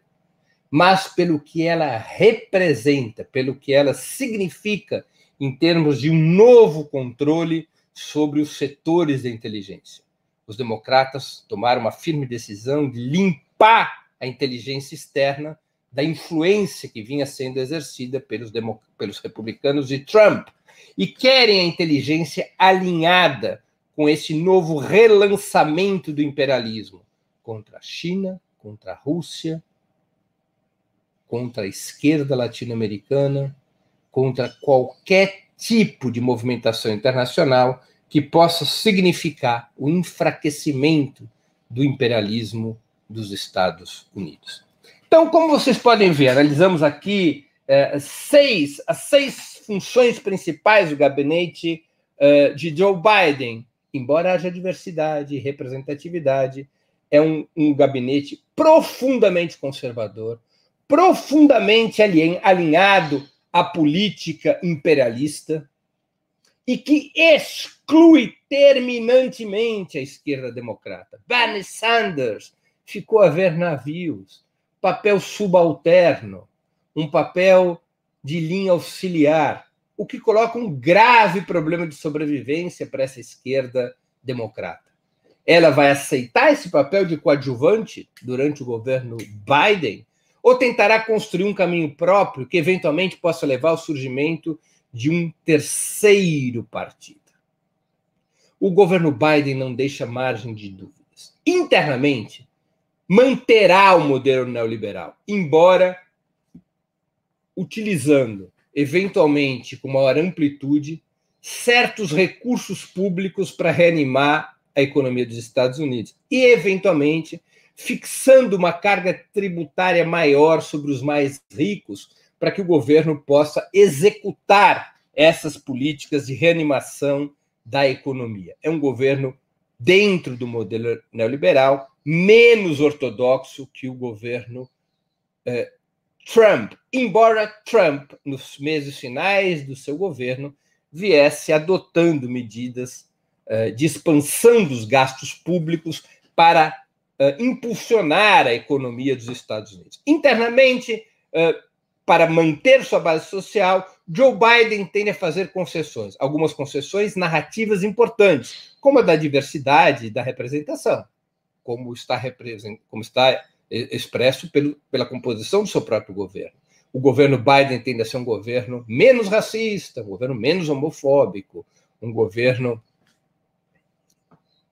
mas pelo que ela representa, pelo que ela significa em termos de um novo controle sobre os setores da inteligência. Os democratas tomaram uma firme decisão de limpar a inteligência externa da influência que vinha sendo exercida pelos, pelos republicanos de Trump e querem a inteligência alinhada com esse novo relançamento do imperialismo contra a China, contra a Rússia, contra a esquerda latino-americana, contra qualquer tipo de movimentação internacional que possa significar o enfraquecimento do imperialismo dos Estados Unidos. Então, como vocês podem ver, analisamos aqui é, seis, as seis funções principais do gabinete é, de Joe Biden. Embora haja diversidade e representatividade, é um, um gabinete profundamente conservador, profundamente alinhado à política imperialista e que exclui terminantemente a esquerda democrata. Bernie Sanders ficou a ver navios, papel subalterno, um papel de linha auxiliar, o que coloca um grave problema de sobrevivência para essa esquerda democrata. Ela vai aceitar esse papel de coadjuvante durante o governo Biden ou tentará construir um caminho próprio que eventualmente possa levar ao surgimento de um terceiro partido? O governo Biden não deixa margem de dúvidas. Internamente, manterá o modelo neoliberal, embora utilizando, eventualmente, com maior amplitude, certos recursos públicos para reanimar a economia dos Estados Unidos e, eventualmente, fixando uma carga tributária maior sobre os mais ricos para que o governo possa executar essas políticas de reanimação da economia. É um governo dentro do modelo neoliberal, menos ortodoxo que o governo eh, Trump, embora Trump, nos meses finais do seu governo, viesse adotando medidas eh, de expansão dos gastos públicos para eh, impulsionar a economia dos Estados Unidos. Internamente, para manter sua base social, Joe Biden tende a fazer concessões, algumas concessões narrativas importantes, como a da diversidade e da representação, como está, como está expresso pelo, pela composição do seu próprio governo. O governo Biden tende a ser um governo menos racista, um governo menos homofóbico, um governo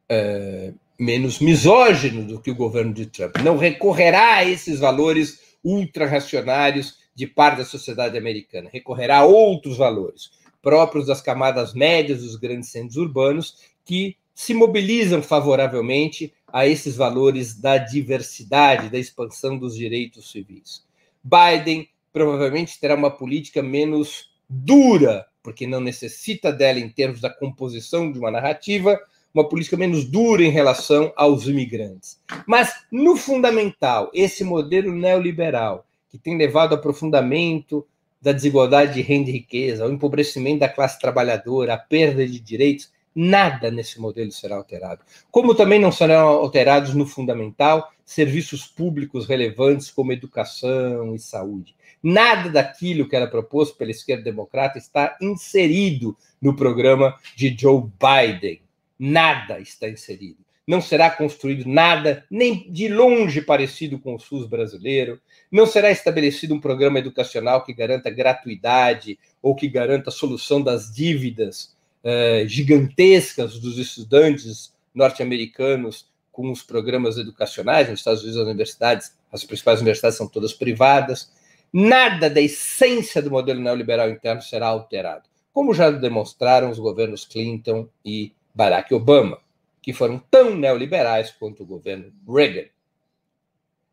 é, menos misógino do que o governo de Trump. Não recorrerá a esses valores ultra-racionários de parte da sociedade americana. Recorrerá a outros valores, próprios das camadas médias dos grandes centros urbanos, que se mobilizam favoravelmente a esses valores da diversidade, da expansão dos direitos civis. Biden provavelmente terá uma política menos dura, porque não necessita dela em termos da composição de uma narrativa, uma política menos dura em relação aos imigrantes. Mas, no fundamental, esse modelo neoliberal que tem levado ao aprofundamento da desigualdade de renda e riqueza, ao empobrecimento da classe trabalhadora, à perda de direitos, nada nesse modelo será alterado. Como também não serão alterados no fundamental serviços públicos relevantes como educação e saúde. Nada daquilo que era proposto pela esquerda democrata está inserido no programa de Joe Biden. Nada está inserido não será construído nada nem de longe parecido com o SUS brasileiro, não será estabelecido um programa educacional que garanta gratuidade ou que garanta a solução das dívidas eh, gigantescas dos estudantes norte-americanos com os programas educacionais. Nos Estados Unidos, as universidades, as principais universidades são todas privadas. Nada da essência do modelo neoliberal interno será alterado, como já demonstraram os governos Clinton e Barack Obama que foram tão neoliberais quanto o governo Reagan.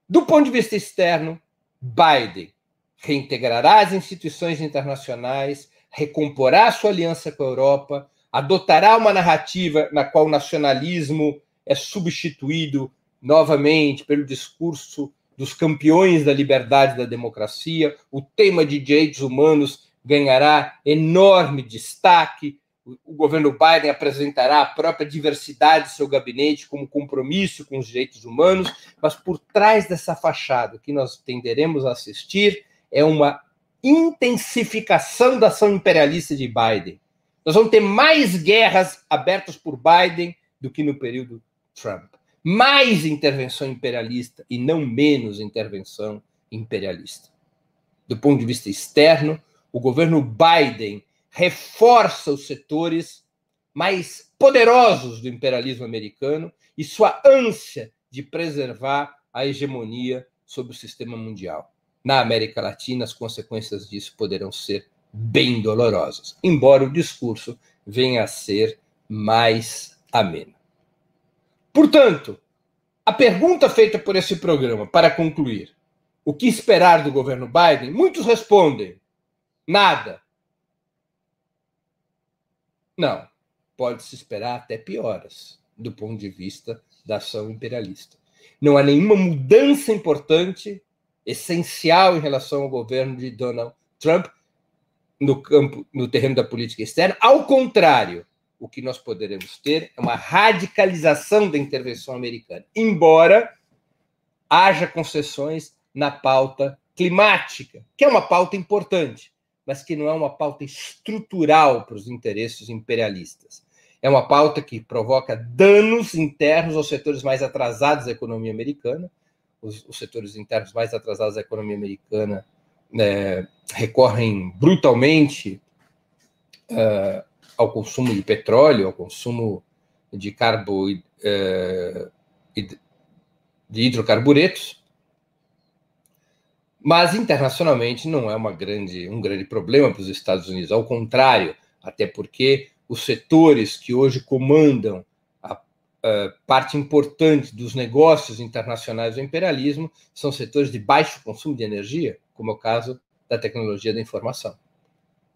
Do ponto de vista externo, Biden reintegrará as instituições internacionais, recomporá sua aliança com a Europa, adotará uma narrativa na qual o nacionalismo é substituído novamente pelo discurso dos campeões da liberdade e da democracia, o tema de direitos humanos ganhará enorme destaque, o governo Biden apresentará a própria diversidade do seu gabinete como compromisso com os direitos humanos, mas por trás dessa fachada, que nós tenderemos a assistir é uma intensificação da ação imperialista de Biden. Nós vamos ter mais guerras abertas por Biden do que no período Trump. Mais intervenção imperialista e não menos intervenção imperialista. Do ponto de vista externo, o governo Biden reforça os setores mais poderosos do imperialismo americano e sua ânsia de preservar a hegemonia sobre o sistema mundial. Na América Latina, as consequências disso poderão ser bem dolorosas, embora o discurso venha a ser mais ameno. Portanto, a pergunta feita por esse programa, para concluir, o que esperar do governo Biden? Muitos respondem: nada. Não, pode-se esperar até pioras do ponto de vista da ação imperialista. Não há nenhuma mudança importante, essencial em relação ao governo de Donald Trump no campo, no terreno da política externa. Ao contrário, o que nós poderemos ter é uma radicalização da intervenção americana, embora haja concessões na pauta climática, que é uma pauta importante mas que não é uma pauta estrutural para os interesses imperialistas. É uma pauta que provoca danos internos aos setores mais atrasados da economia americana. Os, os setores internos mais atrasados da economia americana né, recorrem brutalmente uh, ao consumo de petróleo, ao consumo de carbo, uh, de hidrocarburetos, mas internacionalmente não é uma grande, um grande problema para os Estados Unidos, ao contrário, até porque os setores que hoje comandam a parte importante dos negócios internacionais do imperialismo são setores de baixo consumo de energia, como é o caso da tecnologia da informação.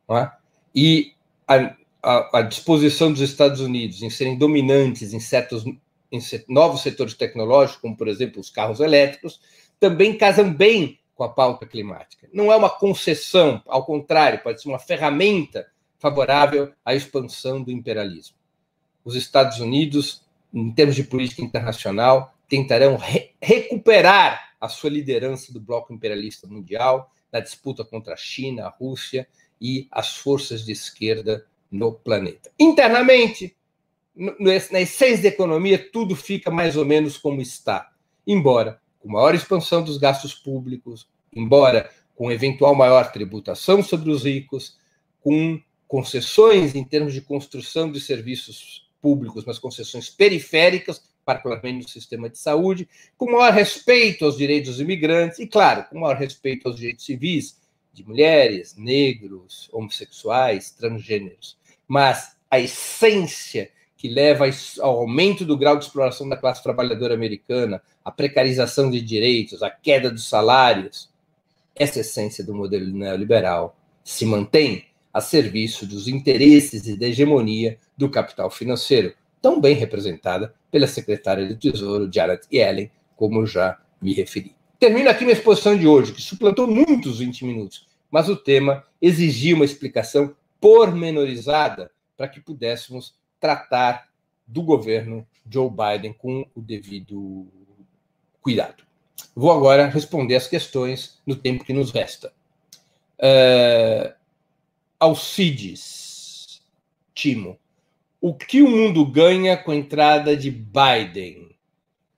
É? E a, a, a, disposição dos Estados Unidos em serem dominantes em certos em novos setores tecnológicos, como por exemplo os carros elétricos, também casam bem com a pauta climática. Não é uma concessão, ao contrário, pode ser uma ferramenta favorável à expansão do imperialismo. Os Estados Unidos, em termos de política internacional, tentarão re recuperar a sua liderança do bloco imperialista mundial na disputa contra a China, a Rússia e as forças de esquerda no planeta. Internamente, na essência da economia, tudo fica mais ou menos como está, embora com maior expansão dos gastos públicos, embora com eventual maior tributação sobre os ricos, com concessões em termos de construção de serviços públicos, mas concessões periféricas, particularmente no sistema de saúde, com maior respeito aos direitos dos imigrantes e, claro, com maior respeito aos direitos civis de mulheres, negros, homossexuais, transgêneros. Mas a essência que leva ao aumento do grau de exploração da classe trabalhadora americana, a precarização de direitos, a queda dos salários, essa essência do modelo neoliberal se mantém a serviço dos interesses e da hegemonia do capital financeiro, tão bem representada pela secretária do Tesouro, Janet Yellen, como já me referi. Termino aqui minha exposição de hoje, que suplantou muitos 20 minutos, mas o tema exigia uma explicação pormenorizada para que pudéssemos tratar do governo Joe Biden com o devido cuidado. Vou agora responder as questões no tempo que nos resta. Uh, Alcides, Timo, o que o mundo ganha com a entrada de Biden?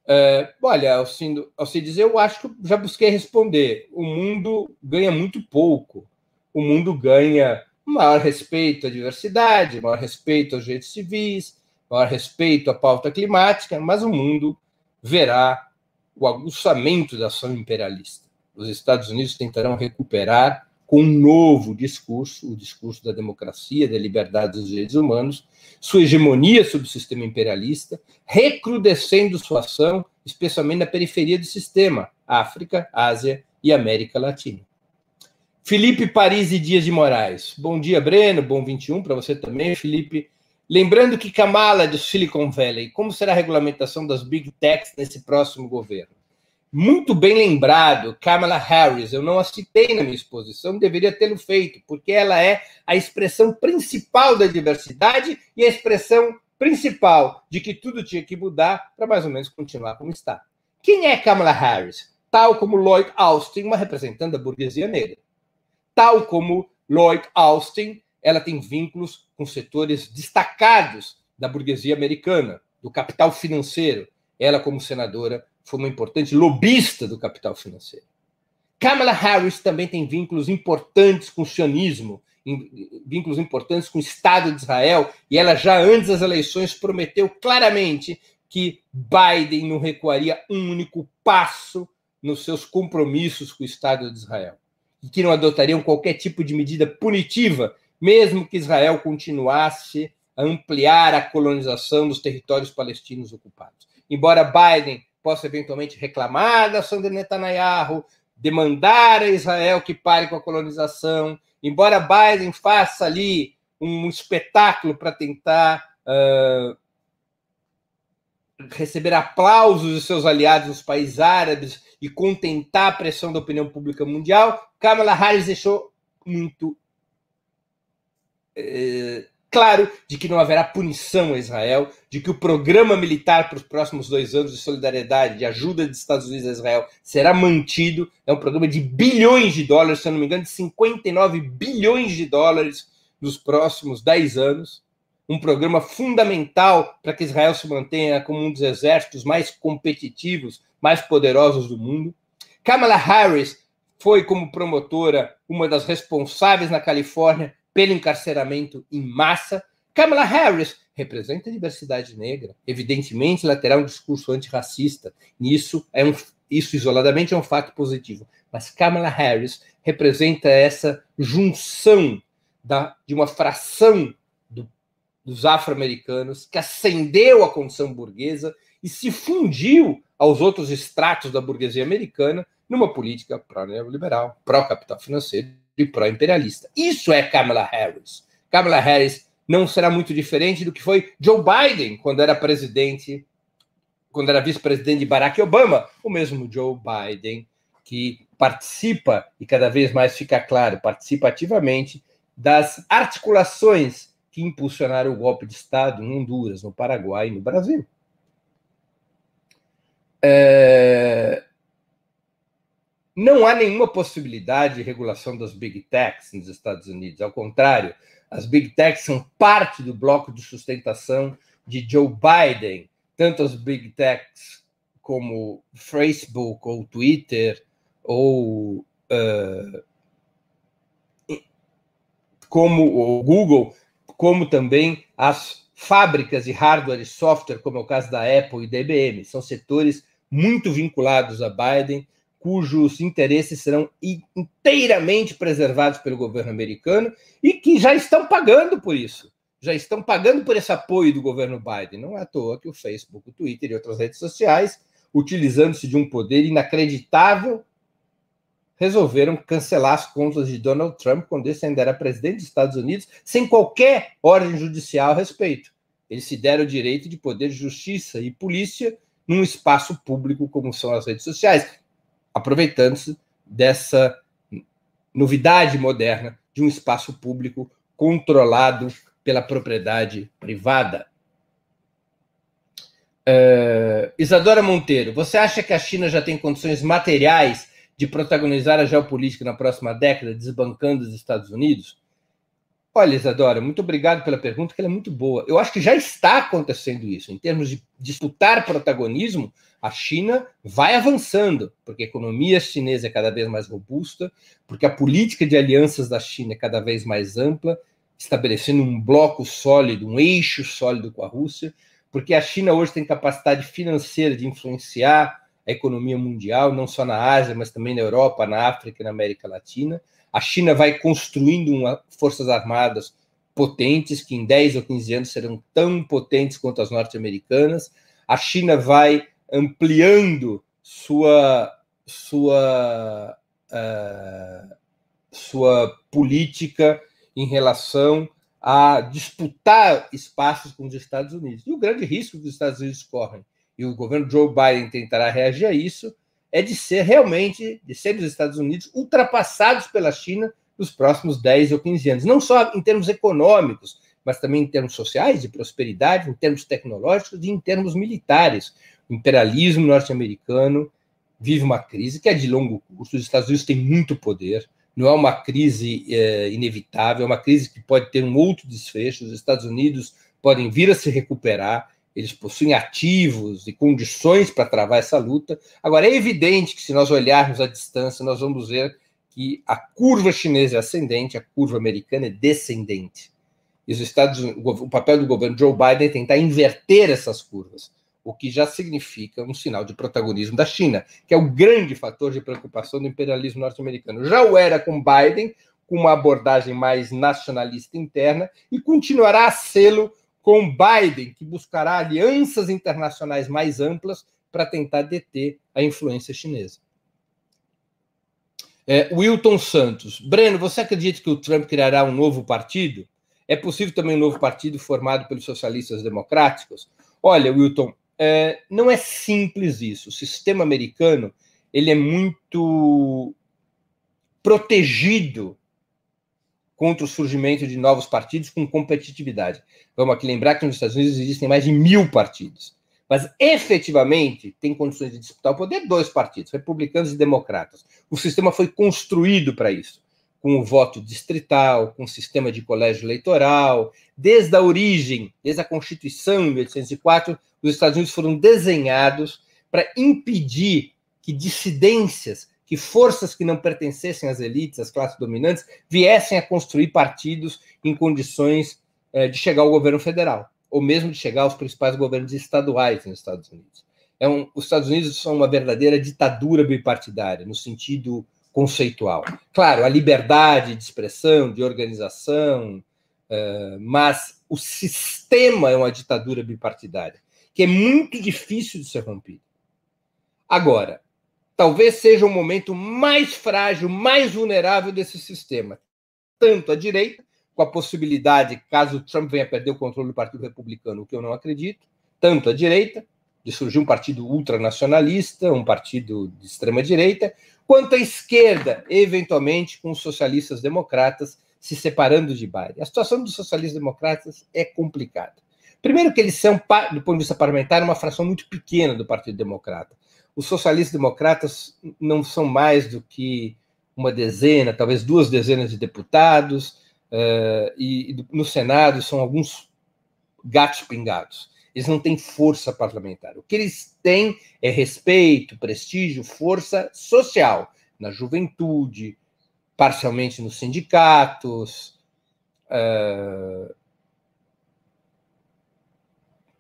Uh, olha, Alcides, eu acho que já busquei responder. O mundo ganha muito pouco. O mundo ganha maior respeito à diversidade, maior respeito aos direitos civis, maior respeito à pauta climática, mas o mundo verá o aguçamento da ação imperialista. Os Estados Unidos tentarão recuperar com um novo discurso, o discurso da democracia, da liberdade dos direitos humanos, sua hegemonia sobre o sistema imperialista, recrudescendo sua ação, especialmente na periferia do sistema, África, Ásia e América Latina. Felipe Paris e Dias de Moraes. Bom dia, Breno. Bom 21 para você também, Felipe. Lembrando que Kamala do Silicon Valley, como será a regulamentação das big techs nesse próximo governo? Muito bem lembrado, Kamala Harris. Eu não a citei na minha exposição, deveria tê-lo feito, porque ela é a expressão principal da diversidade e a expressão principal de que tudo tinha que mudar para mais ou menos continuar como está. Quem é Kamala Harris? Tal como Lloyd Austin, uma representante da burguesia negra. Tal como Lloyd Austin, ela tem vínculos com setores destacados da burguesia americana, do capital financeiro. Ela, como senadora, foi uma importante lobista do capital financeiro. Kamala Harris também tem vínculos importantes com o sionismo, vínculos importantes com o Estado de Israel, e ela já antes das eleições prometeu claramente que Biden não recuaria um único passo nos seus compromissos com o Estado de Israel e que não adotariam qualquer tipo de medida punitiva, mesmo que Israel continuasse a ampliar a colonização dos territórios palestinos ocupados. Embora Biden possa eventualmente reclamar da ação de Netanyahu, demandar a Israel que pare com a colonização, embora Biden faça ali um espetáculo para tentar uh, receber aplausos de seus aliados nos países árabes e contentar a pressão da opinião pública mundial, Kamala Harris deixou muito claro de que não haverá punição a Israel, de que o programa militar para os próximos dois anos de solidariedade, de ajuda dos Estados Unidos a Israel, será mantido. É um programa de bilhões de dólares, se eu não me engano, de 59 bilhões de dólares nos próximos 10 anos. Um programa fundamental para que Israel se mantenha como um dos exércitos mais competitivos, mais poderosos do mundo. Kamala Harris foi, como promotora, uma das responsáveis na Califórnia pelo encarceramento em massa. Kamala Harris representa a diversidade negra. Evidentemente, ela terá um discurso antirracista. E isso, é um, isso isoladamente é um fato positivo. Mas Kamala Harris representa essa junção da, de uma fração do, dos afro-americanos que ascendeu à condição burguesa e se fundiu aos outros estratos da burguesia americana numa política pró-neoliberal, pró-capital financeiro e pró-imperialista. Isso é Kamala Harris. Kamala Harris não será muito diferente do que foi Joe Biden quando era presidente, quando era vice-presidente de Barack Obama, o mesmo Joe Biden que participa e cada vez mais fica claro, participa ativamente das articulações que impulsionaram o golpe de Estado em Honduras, no Paraguai e no Brasil. É... Não há nenhuma possibilidade de regulação das big techs nos Estados Unidos. Ao contrário, as big techs são parte do bloco de sustentação de Joe Biden. Tanto as big techs como Facebook ou Twitter ou uh, como o Google, como também as fábricas de hardware e software, como é o caso da Apple e da IBM. São setores muito vinculados a Biden cujos interesses serão inteiramente preservados pelo governo americano e que já estão pagando por isso. Já estão pagando por esse apoio do governo Biden. Não é à toa que o Facebook, o Twitter e outras redes sociais, utilizando-se de um poder inacreditável, resolveram cancelar as contas de Donald Trump quando esse ainda era presidente dos Estados Unidos, sem qualquer ordem judicial a respeito. Eles se deram o direito de poder justiça e polícia num espaço público como são as redes sociais aproveitando-se dessa novidade moderna de um espaço público controlado pela propriedade privada. Uh, Isadora Monteiro, você acha que a China já tem condições materiais de protagonizar a geopolítica na próxima década, desbancando os Estados Unidos? Olha, Isadora, muito obrigado pela pergunta, que ela é muito boa. Eu acho que já está acontecendo isso. Em termos de disputar protagonismo, a China vai avançando, porque a economia chinesa é cada vez mais robusta, porque a política de alianças da China é cada vez mais ampla, estabelecendo um bloco sólido, um eixo sólido com a Rússia, porque a China hoje tem capacidade financeira de influenciar a economia mundial, não só na Ásia, mas também na Europa, na África e na América Latina. A China vai construindo uma, forças armadas potentes, que em 10 ou 15 anos serão tão potentes quanto as norte-americanas. A China vai ampliando sua, sua, uh, sua política em relação a disputar espaços com os Estados Unidos. E o grande risco que os Estados Unidos correm, e o governo Joe Biden tentará reagir a isso, é de ser realmente, de ser os Estados Unidos ultrapassados pela China nos próximos 10 ou 15 anos. Não só em termos econômicos, mas também em termos sociais, de prosperidade, em termos tecnológicos e em termos militares. O imperialismo norte-americano vive uma crise que é de longo curso. Os Estados Unidos têm muito poder, não é uma crise é, inevitável, é uma crise que pode ter um outro desfecho. Os Estados Unidos podem vir a se recuperar, eles possuem ativos e condições para travar essa luta. Agora, é evidente que se nós olharmos à distância, nós vamos ver que a curva chinesa é ascendente, a curva americana é descendente. E os Estados o papel do governo Joe Biden é tentar inverter essas curvas, o que já significa um sinal de protagonismo da China, que é o grande fator de preocupação do imperialismo norte-americano. Já o era com Biden, com uma abordagem mais nacionalista interna, e continuará a sê-lo com Biden, que buscará alianças internacionais mais amplas para tentar deter a influência chinesa. É, Wilton Santos. Breno, você acredita que o Trump criará um novo partido? É possível também um novo partido formado pelos socialistas democráticos? Olha, Wilton, é, não é simples isso. O sistema americano ele é muito protegido contra o surgimento de novos partidos com competitividade. Vamos aqui lembrar que nos Estados Unidos existem mais de mil partidos. Mas efetivamente tem condições de disputar o poder dois partidos, republicanos e democratas. O sistema foi construído para isso, com o voto distrital, com o sistema de colégio eleitoral. Desde a origem, desde a Constituição em 1804, os Estados Unidos foram desenhados para impedir que dissidências, que forças que não pertencessem às elites, às classes dominantes, viessem a construir partidos em condições eh, de chegar ao governo federal ou mesmo de chegar aos principais governos estaduais nos Estados Unidos. É um, os Estados Unidos são uma verdadeira ditadura bipartidária, no sentido conceitual. Claro, a liberdade de expressão, de organização, uh, mas o sistema é uma ditadura bipartidária, que é muito difícil de ser rompido. Agora, talvez seja o momento mais frágil, mais vulnerável desse sistema, tanto a direita com a possibilidade, caso Trump venha perder o controle do Partido Republicano, o que eu não acredito, tanto a direita, de surgir um partido ultranacionalista, um partido de extrema-direita, quanto a esquerda, eventualmente com os socialistas democratas se separando de Biden. A situação dos socialistas democratas é complicada. Primeiro que eles são, do ponto de vista parlamentar, uma fração muito pequena do Partido Democrata. Os socialistas democratas não são mais do que uma dezena, talvez duas dezenas de deputados, uh, e no Senado são alguns gatos pingados. Eles não têm força parlamentar. O que eles têm é respeito, prestígio, força social na juventude, parcialmente nos sindicatos, uh,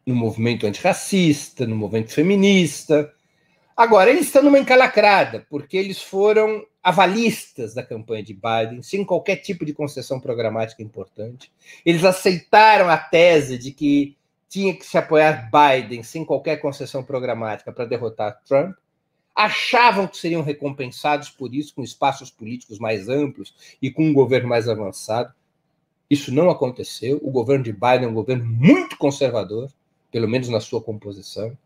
no movimento antirracista, no movimento feminista. Agora, eles estão numa encalacrada, porque eles foram avalistas da campanha de Biden, sem qualquer tipo de concessão programática importante. Eles aceitaram a tese de que tinha que se apoiar Biden sem qualquer concessão programática para derrotar Trump. Achavam que seriam recompensados por isso, com espaços políticos mais amplos e com um governo mais avançado. Isso não aconteceu. O governo de Biden é um governo muito conservador, pelo menos na sua composição.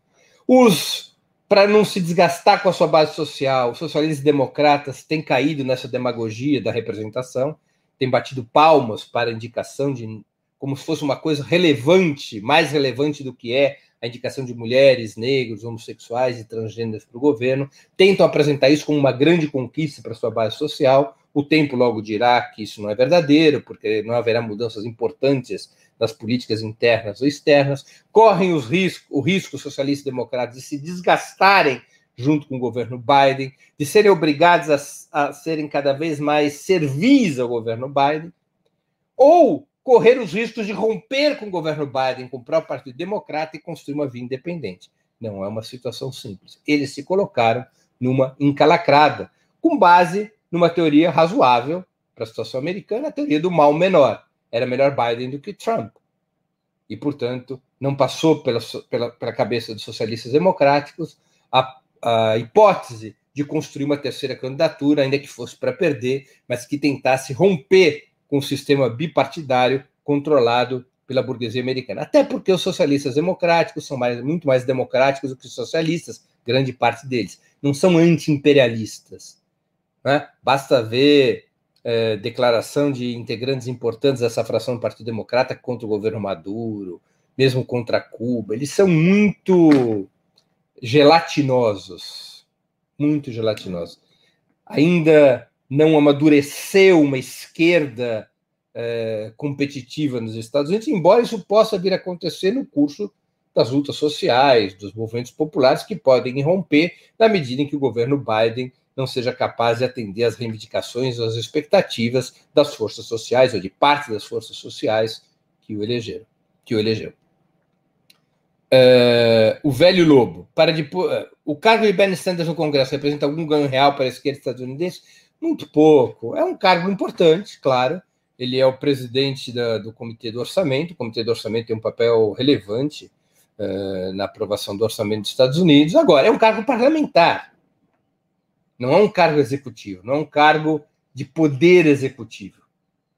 Os para não se desgastar com a sua base social, os socialistas democratas têm caído nessa demagogia da representação, têm batido palmas para a indicação de como se fosse uma coisa relevante, mais relevante do que é a indicação de mulheres, negros, homossexuais e transgêneros para o governo, tentam apresentar isso como uma grande conquista para sua base social. O tempo logo dirá que isso não é verdadeiro, porque não haverá mudanças importantes das políticas internas ou externas, correm os riscos, o risco socialistas e democratas de se desgastarem junto com o governo Biden, de serem obrigados a, a serem cada vez mais servis ao governo Biden, ou correr os riscos de romper com o governo Biden, com o próprio Partido Democrata e construir uma via independente. Não é uma situação simples. Eles se colocaram numa encalacrada, com base numa teoria razoável para a situação americana, a teoria do mal menor era melhor Biden do que Trump. E, portanto, não passou pela, pela, pela cabeça dos socialistas democráticos a, a hipótese de construir uma terceira candidatura, ainda que fosse para perder, mas que tentasse romper com o sistema bipartidário controlado pela burguesia americana. Até porque os socialistas democráticos são mais, muito mais democráticos do que os socialistas, grande parte deles. não são anti-imperialistas. Né? Basta ver é, declaração de integrantes importantes dessa fração do Partido Democrata contra o governo Maduro, mesmo contra Cuba. Eles são muito gelatinosos, muito gelatinosos. Ainda não amadureceu uma esquerda é, competitiva nos Estados Unidos, embora isso possa vir a acontecer no curso das lutas sociais, dos movimentos populares que podem irromper na medida em que o governo Biden não seja capaz de atender às reivindicações ou às expectativas das forças sociais ou de parte das forças sociais que o elegeram, que o elegeu. Uh, o velho lobo. Para de, uh, o cargo de Bernie Sanders no Congresso representa algum ganho real para a esquerda estadunidense? Muito pouco. É um cargo importante, claro. Ele é o presidente da, do Comitê do Orçamento. O Comitê do Orçamento tem um papel relevante uh, na aprovação do orçamento dos Estados Unidos. Agora, é um cargo parlamentar. Não é um cargo executivo, não é um cargo de poder executivo.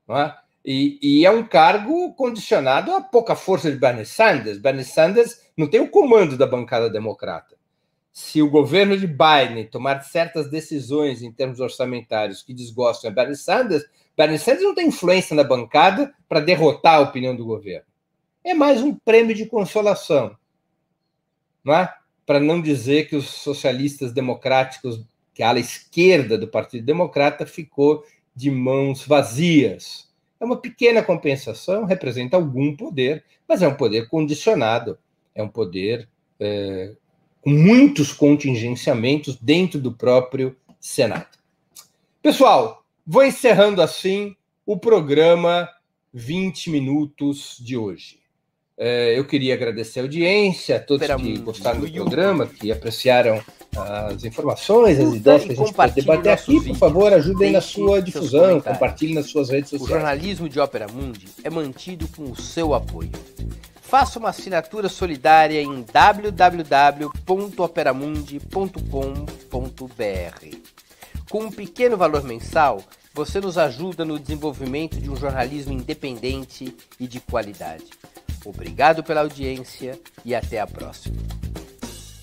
Não é? E, e, é um cargo condicionado à pouca força de Bernie Sanders. Bernie Sanders não tem o comando da bancada democrata. Se o governo de Biden tomar certas decisões em termos orçamentários que desgostam a Bernie Sanders, Bernie Sanders não tem influência na bancada para derrotar a opinião do governo. É mais um prêmio de consolação, não é? Para não dizer que os socialistas democráticos, que a ala esquerda do Partido Democrata ficou de mãos vazias é uma pequena compensação, representa algum poder, mas é um poder condicionado, é um poder é, com muitos contingenciamentos dentro do próprio Senado. Pessoal, vou encerrando assim o programa 20 Minutos de hoje. É, eu queria agradecer a audiência, a todos que gostaram do programa, que apreciaram as informações, as ideias que a gente pode debater aqui. Por favor, ajudem na sua difusão, compartilhem nas suas redes sociais.
O jornalismo de Ópera Mundi é mantido com o seu apoio. Faça uma assinatura solidária em www.operamundi.com.br. Com um pequeno valor mensal, você nos ajuda no desenvolvimento de um jornalismo independente e de qualidade. Obrigado pela audiência e até a próxima.